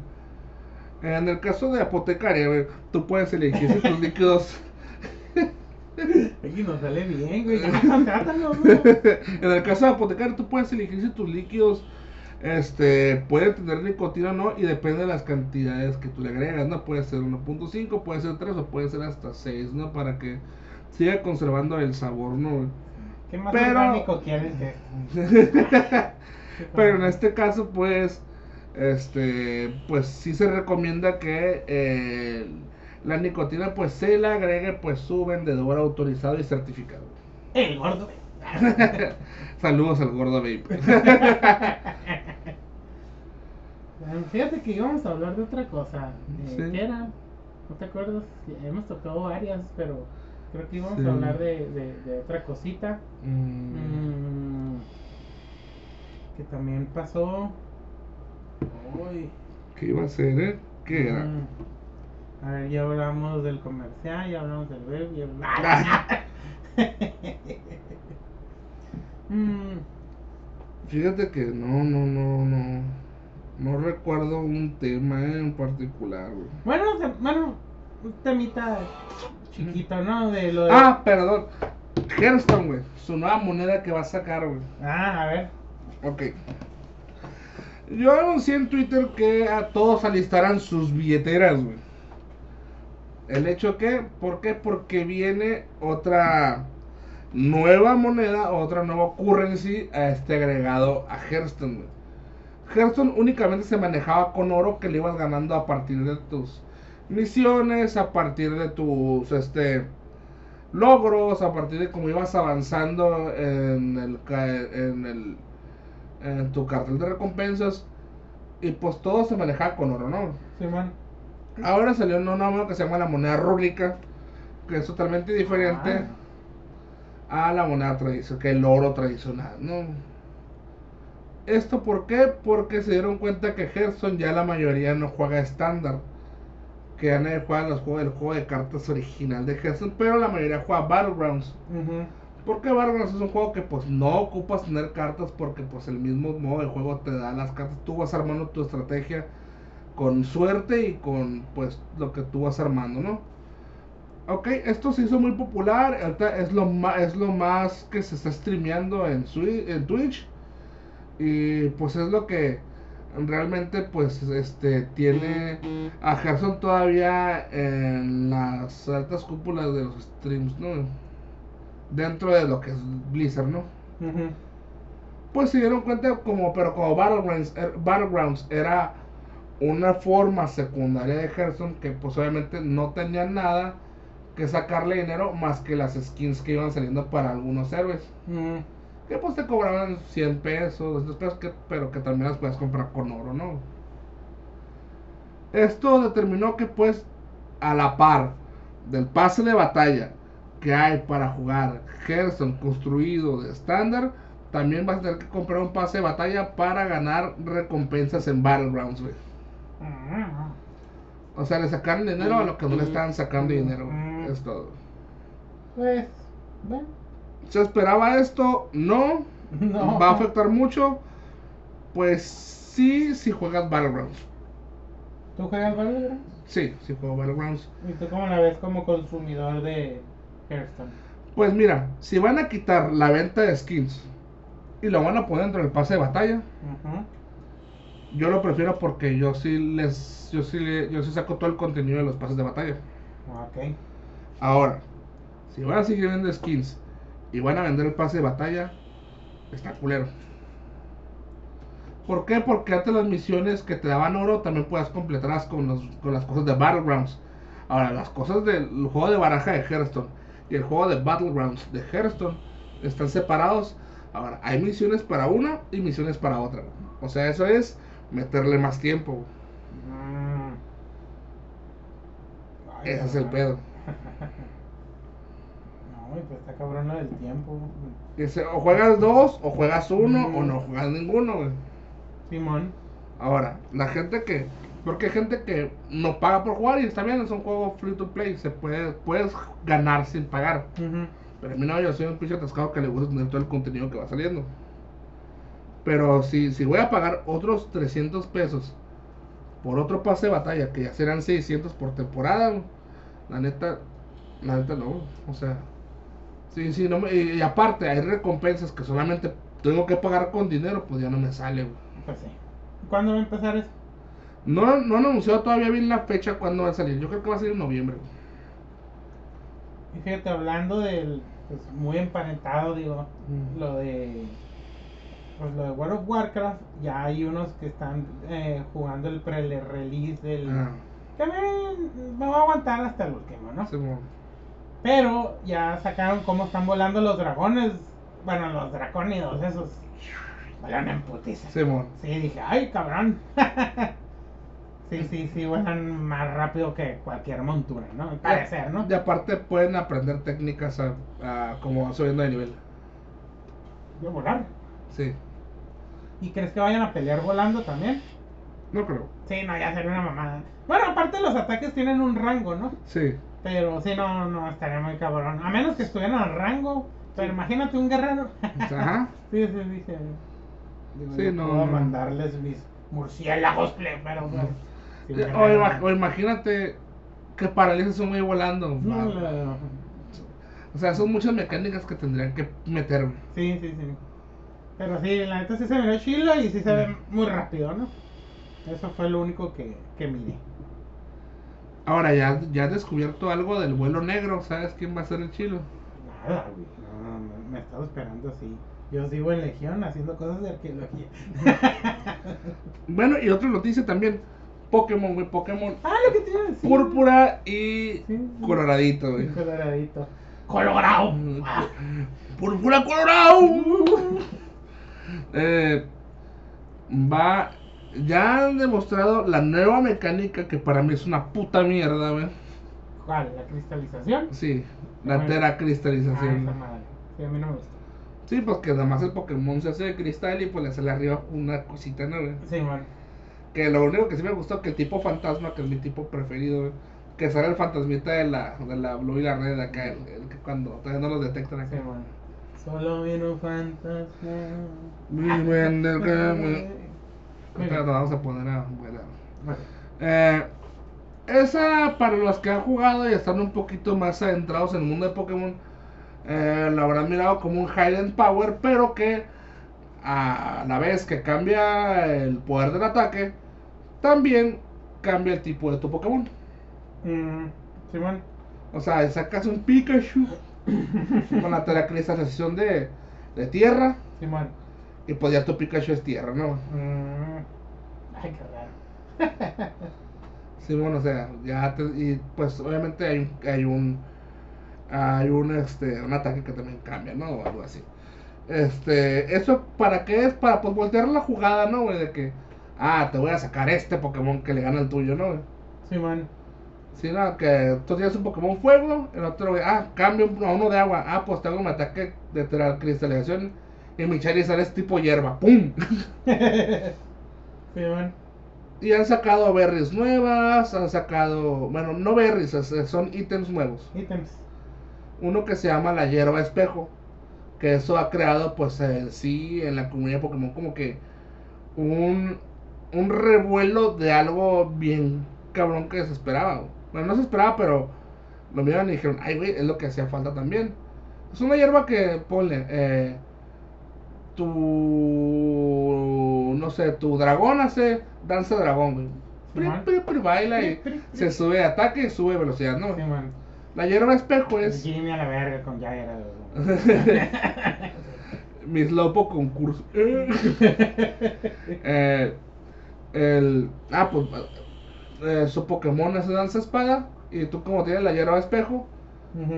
En el caso de apotecaria, tú puedes elegir si tus líquidos. *laughs* Aquí nos sale bien, güey. *laughs* En el caso de apotecaria, tú puedes elegir si tus líquidos este, pueden tener nicotina o no, y depende de las cantidades que tú le agregas, ¿no? Puede ser 1.5, puede ser 3 o puede ser hasta 6, ¿no? Para que siga conservando el sabor, ¿no? ¿Qué más Pero- orgánico quieres que? *laughs* Pero en este caso, pues, este, pues sí se recomienda que eh, la nicotina, pues, se le agregue, pues, su vendedor autorizado y certificado. El gordo. *laughs* Saludos al gordo vape. *laughs* Fíjate que íbamos a hablar de otra cosa. Eh, Sí. ¿Qué era? ¿No te acuerdas? Hemos tocado varias, pero creo que íbamos Sí. a hablar de, de, de otra cosita. Mm, Mm, que también pasó. Uy. ¿Qué iba a ser, eh? ¿Qué era? Mm. A ver, ya hablamos del comercial, ya hablamos del web, ya *laughs* Mm, Fíjate que no, no, no, no. No recuerdo un tema en particular, güey. Bueno, se- bueno, un temita chiquito, ¿no? De lo de... Ah, perdón. Hearthstone, güey. Su nueva moneda que va a sacar, güey. Ah, a ver. Ok. Yo anuncié en Twitter que a todos alistarán sus billeteras, güey. El hecho que, ¿por qué? Porque viene otra nueva moneda, otra nueva currency a este agregado a Hearthstone. güey. Hearthstone únicamente se manejaba con oro que le ibas ganando a partir de tus misiones, a partir de tus este logros, a partir de cómo ibas avanzando en el en el en tu cartel de recompensas y pues todo se manejaba con oro, ¿no? Simón. Ahora salió una nueva que se llama la moneda rúbrica, que es totalmente diferente a la moneda tradicional, que el oro tradicional, ¿no? ¿Esto por qué? Porque se dieron cuenta que Hearthstone ya la mayoría no juega estándar. Que ya nadie juega los juegos, el juego de cartas original de Hearthstone, pero la mayoría juega Battlegrounds. Ujú. Porque Battlegrounds es un juego que pues no ocupas tener cartas porque pues el mismo modo de juego te da las cartas. Tú vas armando tu estrategia con suerte y con pues lo que tú vas armando, ¿no? Ok, esto se hizo muy popular, es lo más, es lo más que se está streameando en, en Twitch y pues es lo que realmente pues este tiene a Hearthstone todavía en las altas cúpulas de los streams, ¿no? Dentro de lo que es Blizzard, ¿no? Pues se dieron cuenta como, pero como Battlegrounds, er- Battlegrounds era una forma secundaria de Hearthstone que pues obviamente no tenía nada que sacarle dinero más que las skins que iban saliendo para algunos héroes. Que pues te cobraban 100 pesos, 200 pesos, que- pero que también las puedes comprar con oro, ¿no? Esto determinó que pues a la par del pase de batalla que hay para jugar Hearthstone construido de estándar, también vas a tener que comprar un pase de batalla para ganar recompensas en Battlegrounds, güey. Ujú. O sea, le sacaron dinero a lo que no le estaban sacando dinero, güey. Mm. Es todo. Pues, bueno. ¿Se esperaba esto? No. *laughs* No. ¿Va a afectar mucho? Pues sí, si juegas Battlegrounds. ¿Tú juegas Battlegrounds? Sí, si juego Battlegrounds. ¿Y tú cómo la ves como consumidor de Hearthstone? Pues mira, si van a quitar la venta de skins y lo van a poner dentro del pase de batalla, yo lo prefiero porque yo sí les, yo sí, le- yo sí saco todo el contenido de los pases de batalla. Ok. Ahora, si van a seguir vendiendo skins y van a vender el pase de batalla, está culero. ¿Por qué? Porque antes las misiones que te daban oro también puedas completarlas con, los- con las cosas de Battlegrounds. Ahora, las cosas del juego de baraja de Hearthstone y el juego de Battlegrounds de Hearthstone están separados. Ahora, hay misiones para una y misiones para otra. O sea, eso es meterle más tiempo. Mm. Ay, Ese es el pedo. *laughs* No, pues está cabrón del tiempo. Dice, o juegas dos, o juegas uno, Mm. o no juegas ninguno. güey. Simón. Ahora, la gente que. Porque hay gente que no paga por jugar y está bien, es un juego free to play. Se puede, puedes ganar sin pagar. Pero a mí no, yo soy un pinche atascado que le gusta tener todo el contenido que va saliendo. Pero si, si voy a pagar otros 300 pesos por otro pase de batalla, que ya serán 600 por temporada, la neta, la neta no. O sea, sí, sí, no me- y, y aparte hay recompensas que solamente tengo que pagar con dinero, pues ya no me sale, güey. Pues sí. ¿Cuándo va a empezar eso? No, no han anunciado todavía bien la fecha cuando va a salir. Yo creo que va a salir en noviembre. Y fíjate, hablando del. Pues muy emparentado, digo. Mm. Lo de. Pues lo de World of Warcraft. Ya hay unos que están eh, jugando el pre-release del. Ah, Que a mí me va a aguantar hasta el último, ¿no? sí, Pero ya sacaron cómo están volando los dragones. Bueno, los dracónidos, esos. vuelan en putiza. Simón. Sí, dije, ay, cabrón. *laughs* sí, sí, sí, vuelan más rápido que cualquier montura, ¿no? Al parecer, ¿no? Y aparte pueden aprender técnicas a, a- como van subiendo de nivel. De volar. Sí. ¿Y crees que vayan a pelear volando también? No creo. Sí, no, ya sería una mamada. Bueno, aparte los ataques tienen un rango, ¿no? Sí. Pero sí, no, no, estaría muy cabrón. A menos que estuvieran al rango. Pero imagínate un guerrero. Ajá. *laughs* sí, sí. Digo, Sí, yo no, puedo no. mandarles mis murciélagos, pero pues, sí, un O, guerrero, ima- no. o imagínate que paralices un güey volando. No, O sea, son muchas mecánicas que tendrían que meter. Sí, sí, sí. Pero sí, la neta sí se miró chilo y sí se ve muy rápido, ¿no? Eso fue lo único que, que miré. Ahora ya, ya has descubierto algo del vuelo negro. ¿Sabes quién va a ser el chilo? Nada, güey. No, no, me estaba esperando así. Yo sigo en Legión haciendo cosas de arqueología. *laughs* Bueno, y otra noticia también. Pokémon, güey. Pokémon ah, lo que te iba a decir. púrpura y coloradito, güey. Coloradito. Colorado. Ah. *laughs* Púrpura colorado. Eh, va. Ya han demostrado la nueva mecánica que para mí es una puta mierda, güey. ¿Cuál? ¿La cristalización? Sí, la Bueno. tera Ah, cristalización. esa madre. Sí, a mí no me gusta. Sí, pues que además el Pokémon se hace de cristal y pues le sale arriba una cosita, ¿no, güey? Sí, man. Que lo único que sí me gustó que el tipo fantasma, que es mi tipo preferido, güey, que sale el fantasmita de la, de la Blue y la Red acá, el, el que cuando todavía no los detectan Sí, acá. Solo vino un fantasma. Muy Ahorita bien. nos vamos a poner a. Vale. Eh, esa, para los que han jugado y están un poquito más adentrados en el mundo de Pokémon, eh, lo habrán mirado como un Hidden Power, pero que a la vez que cambia el poder del ataque, también cambia el tipo de tu Pokémon. Mm, Simón. O sea, sacas un Pikachu con la telecristalización de, de tierra, Simón. y pues ya tu Pikachu es tierra, ¿no? Mm. Ay, qué raro. *laughs* Sí, bueno, o sea, ya te- y pues obviamente hay un, hay un hay un este un ataque que también cambia, ¿no? O algo así. Este, eso para qué es para pues voltear la jugada, ¿no, güey? De que ah, te voy a sacar este Pokémon que le gana al tuyo, ¿no? güey? Simón. Sí, no, que tú tienes un Pokémon fuego, el otro, güey, ah, cambio a uno de agua, ah, pues tengo un ataque de cristalización y mi Charizard es tipo hierba, ¡pum! *laughs* Simón. Y han sacado berries nuevas, han sacado, bueno, no berries, es- son ítems nuevos. Ítems. Uno que se llama la hierba espejo, que eso ha creado pues en sí en la comunidad de Pokémon como que un, un revuelo de algo bien cabrón que se esperaba. güey. Bueno, no se esperaba, pero lo miraron y dijeron, ay güey, es lo que hacía falta también. Es una hierba que, ponle, eh, tu, no sé, tu dragón hace danza dragón, güey. Pri, pri, pri, baila y se sube de ataque y sube de velocidad, ¿no? Simón. La hierba espejo es... Jimmy a la verga con Jaira. *laughs* Mis Lopo concurso. *laughs* Eh, el, ah, pues eh, su Pokémon es danza espada. Y tú, como tienes la hierba espejo,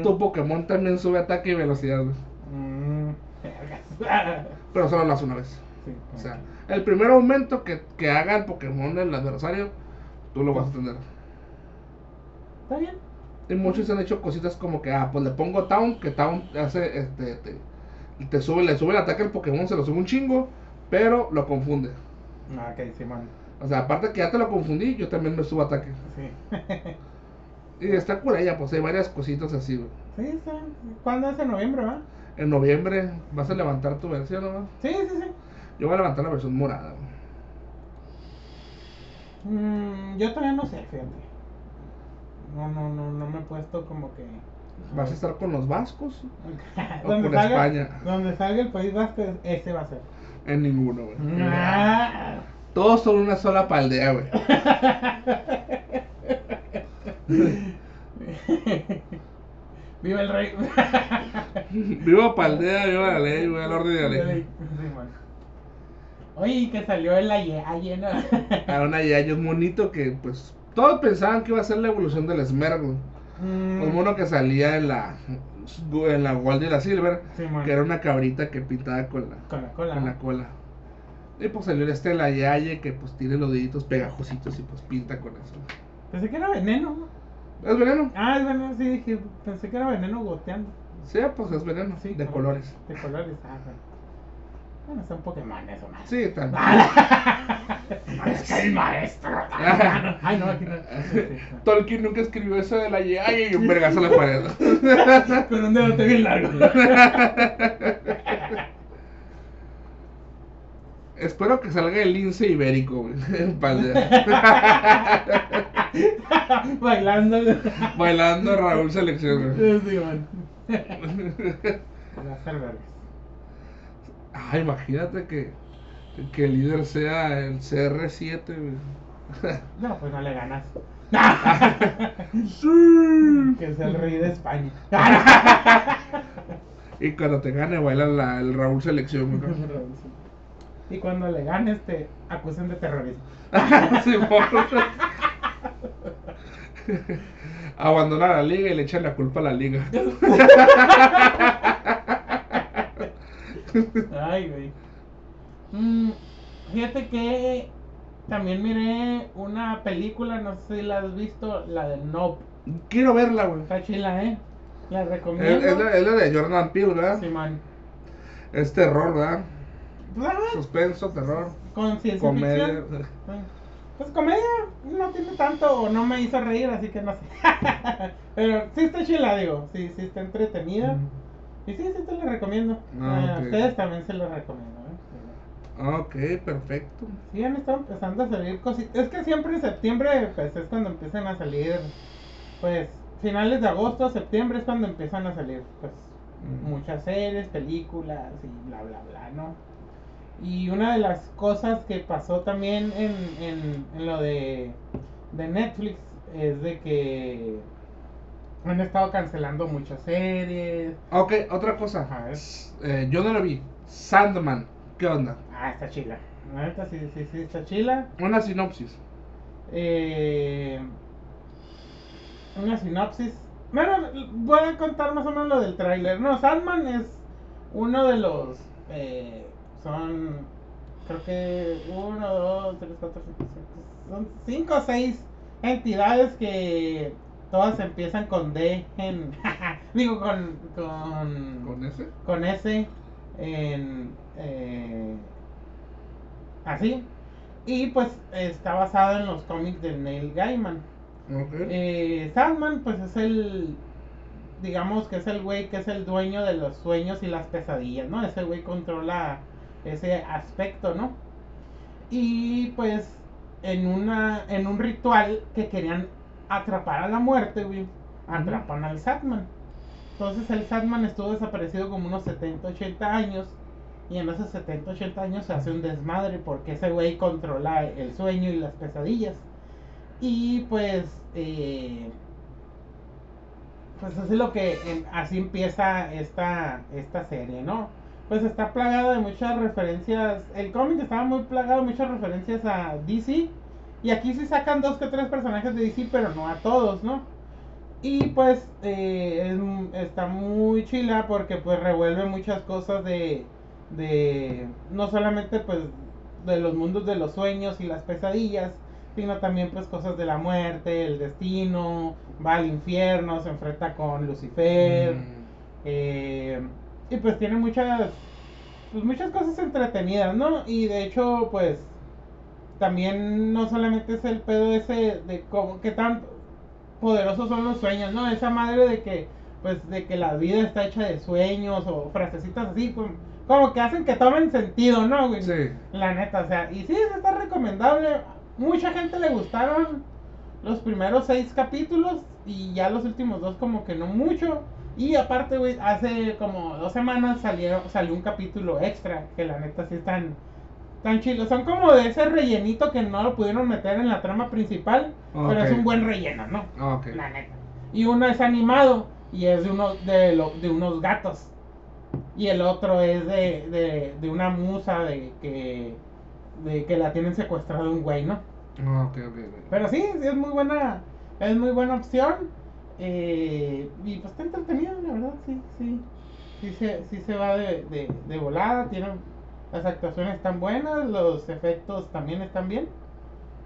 tu Pokémon también sube ataque y velocidad. güey. Mm. *laughs* Pero solo lo hace una vez. Sí, O sea, el primer aumento que, que haga el Pokémon del adversario, tú lo vas a tener. Está bien. Y muchos han hecho cositas como que, ah, pues le pongo Town, que Town hace, este, te, te sube, le sube el ataque al Pokémon, se lo sube un chingo, pero lo confunde. Ah, Ok, Simón. O sea, aparte que ya te lo confundí, yo también me subo ataque. Sí. *laughs* Y está cool ella, pues hay varias cositas así, güey. Sí, está. ¿Cuándo es en noviembre, va? En noviembre vas a levantar tu versión, ¿no? Sí, sí, sí. Yo voy a levantar la versión morada. Mm, yo todavía no sé, fíjate. No, no, no, no me he puesto como que. ¿Vas a estar con los vascos? *laughs* o donde con salga, España? Donde salga el país vasco, ese va a ser. En ninguno, güey. Ah. Todos son una sola paldea, güey. *laughs* Viva el rey. *laughs* Viva paldea, viva la ley, viva el orden de la ley. Oye, que salió en la Yaye, ¿no? A una yayo un monito que, pues, todos pensaban que iba a ser la evolución del Smergl. Mm, Un mono que salía en la, en la Gold y la Silver, Sí, que era una cabrita que pintaba con la, Con la cola. con la cola. Y pues salió este la Yaye que pues tiene los deditos pegajositos y pues pinta con eso. Pensé que era veneno. ¿no? ¿Es veneno? Ah, es veneno, sí, dije, pensé que era veneno goteando. Sí, pues es veneno, Sí, de colores. De colores, ah, bueno. Bueno, son Pokémon eso, más. Sí, también. *laughs* es que el maestro. *laughs* Ay, no, aquí no. Sí, Tolkien nunca escribió eso de la Yaye y un vergazo a la pared. *laughs* Con un dedo bien largo. Espero que salga el lince ibérico, güey. *laughs* Para- *laughs* Bailando. Bailando Raúl Selección, güey. Sí, man. Ah, imagínate que, que el líder sea el CR7, güey. *laughs* No, pues no le ganas. Sí. que es el rey de España. Y cuando te gane, baila la- el Raúl Selección, güey. Y cuando le ganes, te acusan de terrorismo. *laughs* Sí, por- Abandona la liga y le echan la culpa a la liga. Ay, güey. Mm, fíjate que también miré una película, no sé si la has visto, la de Nope. Quiero verla, güey. Está chila, ¿eh? La recomiendo. es la, es la de Jordan Peele, ¿verdad? Simón. Es terror, ¿verdad? Ah, Suspenso, terror, con ciencia comedia. Pues comedia no tiene tanto o no me hizo reír, así que no sé. *laughs* Pero sí está chila, digo. Sí, sí está entretenida. Y sí, sí te la recomiendo. Ah, A ok. ustedes también se lo recomiendo. ¿eh? Ok, perfecto. Sí, han estado empezando a salir cositas. Es que siempre en septiembre, pues es cuando empiezan a salir. Pues finales de agosto, septiembre es cuando empiezan a salir, pues Mm. muchas series, películas y bla, bla, bla, ¿no? Y una de las cosas que pasó también en, en, en lo de, de Netflix es de que han estado cancelando muchas series. Ok, otra cosa. Ajá, Eh, yo no lo vi. Sandman, ¿qué onda? Ah, está chila. La neta sí, sí, sí, está chila. Una sinopsis. Eh, una sinopsis. Bueno, voy a contar más o menos lo del tráiler. No, Sandman es uno de los... eh, son... Creo que uno, dos, tres, cuatro, cinco, seis, son cinco o seis entidades que todas empiezan con D en... *laughs* digo, con... Con, ¿Con ese? con S en... eh, así. Y pues está basado en los cómics de Neil Gaiman. Ok. Eh, Sandman, pues es el, digamos que es el güey que es el dueño de los sueños y las pesadillas, ¿no? Ese güey controla ese aspecto, ¿no? Y pues en una, en un ritual que querían atrapar a la muerte, güey, atrapan al Sandman. Entonces el Sandman estuvo desaparecido como unos 70, 80 años. Y en esos 70, 80 años se hace un desmadre porque ese güey controla el sueño y las pesadillas. Y pues, eh, pues así lo que, em, así empieza esta, esta serie, ¿no? Pues está plagado de muchas referencias, el cómic estaba muy plagado de muchas referencias a DC. Y aquí sí sacan dos que tres personajes de DC, pero no a todos, ¿no? Y pues eh, es- está muy chila porque pues revuelve muchas cosas de, de, no solamente pues de los mundos de los sueños y las pesadillas, sino también pues cosas de la muerte, el destino, va al infierno, se enfrenta con Lucifer, Mm. eh, y pues tiene muchas, pues muchas cosas entretenidas, ¿no? Y de hecho pues también no solamente es el pedo ese de cómo, qué tan poderosos son los sueños, ¿no? Esa madre de que, pues, de que la vida está hecha de sueños o frasecitas así, como, como que hacen que tomen sentido, ¿no, güey? Sí. La neta, o sea, y sí, está recomendable. Mucha gente le gustaron los primeros seis capítulos y ya los últimos dos como que no mucho. Y aparte, güey, hace como dos semanas salieron, salió un capítulo extra que la neta sí están tan chilos. Son como de ese rellenito que no lo pudieron meter en la trama principal, pero es un buen relleno, ¿no? Ah, Ok. La neta. Y uno es animado y es de, uno, de, lo- de unos gatos. Y el otro es de, de, de una musa de que, de que la tienen secuestrado un güey, ¿no? Ah, ok, ok. ok. Pero sí, sí es muy buena, es muy buena opción. Eh, y pues está entretenido, la verdad, sí, sí. Sí se, sí se va de, de, de volada, tiene Las actuaciones están buenas, los efectos también están bien.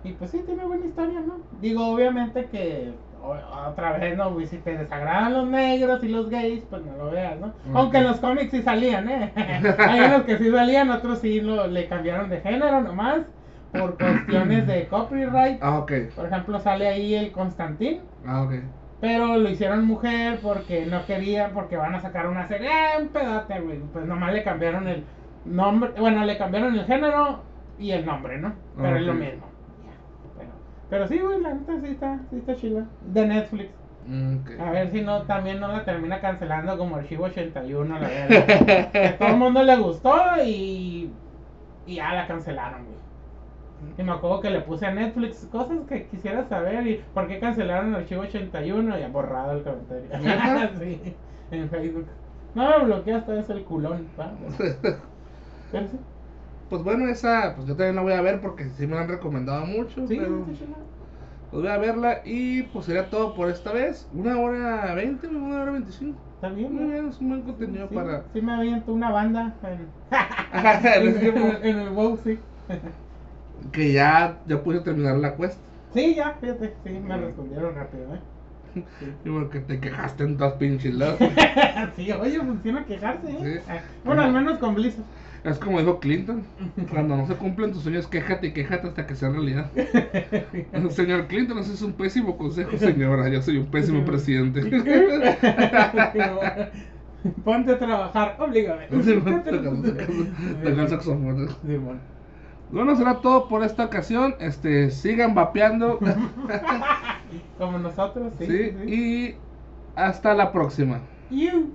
Y pues sí, tiene buena historia, ¿no? Digo, obviamente que o- otra vez, ¿no? Si te desagradan los negros y los gays, pues no lo veas, ¿no? Aunque en los cómics sí salían, ¿eh? *laughs* Hay unos que sí salían, otros sí lo, le cambiaron de género nomás por cuestiones de copyright. Ah, ok. Por ejemplo, sale ahí el Constantín. Ah, ok. Pero lo hicieron mujer porque no querían, porque van a sacar una serie. ¡Eh, un pedote, güey! Pues nomás le cambiaron el nombre. Bueno, le cambiaron el género y el nombre, ¿no? Pero es lo mismo. Pero, pero sí, güey, la neta sí está, sí está chila. De Netflix. A ver si no, también no la termina cancelando como Archivo 81, la verdad. *laughs* que a todo el mundo le gustó y, y ya la cancelaron, güey. Y me acuerdo que le puse a Netflix cosas que quisiera saber y por qué cancelaron Archivo 81 y ha borrado el comentario. *laughs* Sí, en Facebook. No me bloquea hasta es el culón. *laughs* Pero sí, Pues bueno, esa, pues yo también la voy a ver porque sí me la han recomendado mucho. sí, pero pues voy a verla y pues sería todo por esta vez. Una hora veinte, una hora veinticinco. Está bien, Muy bien, es un buen contenido Sí, para. sí me aviento una banda en, *laughs* En el- en el WoW, sí. Que ya, ya pude terminar la quest. Sí, ya, fíjate, sí, me respondieron rápido, ¿eh? *laughs* Sí. Y porque te quejaste en todas pinches lados. *laughs* sí, oye, funciona quejarse, ¿eh? Sí. Ah, Bueno, al menos con Blizzard. Es como dijo Clinton: cuando no se cumplen tus sueños, quéjate y quéjate hasta que sea realidad. *laughs* Señor Clinton, ese es un pésimo consejo, señora. Yo soy un pésimo presidente. Ponte a trabajar, oblígame. Tocar saxofón. Bueno, será todo por esta ocasión. Este, sigan vapeando. *laughs* Como nosotros, sí. sí, y hasta la próxima. You.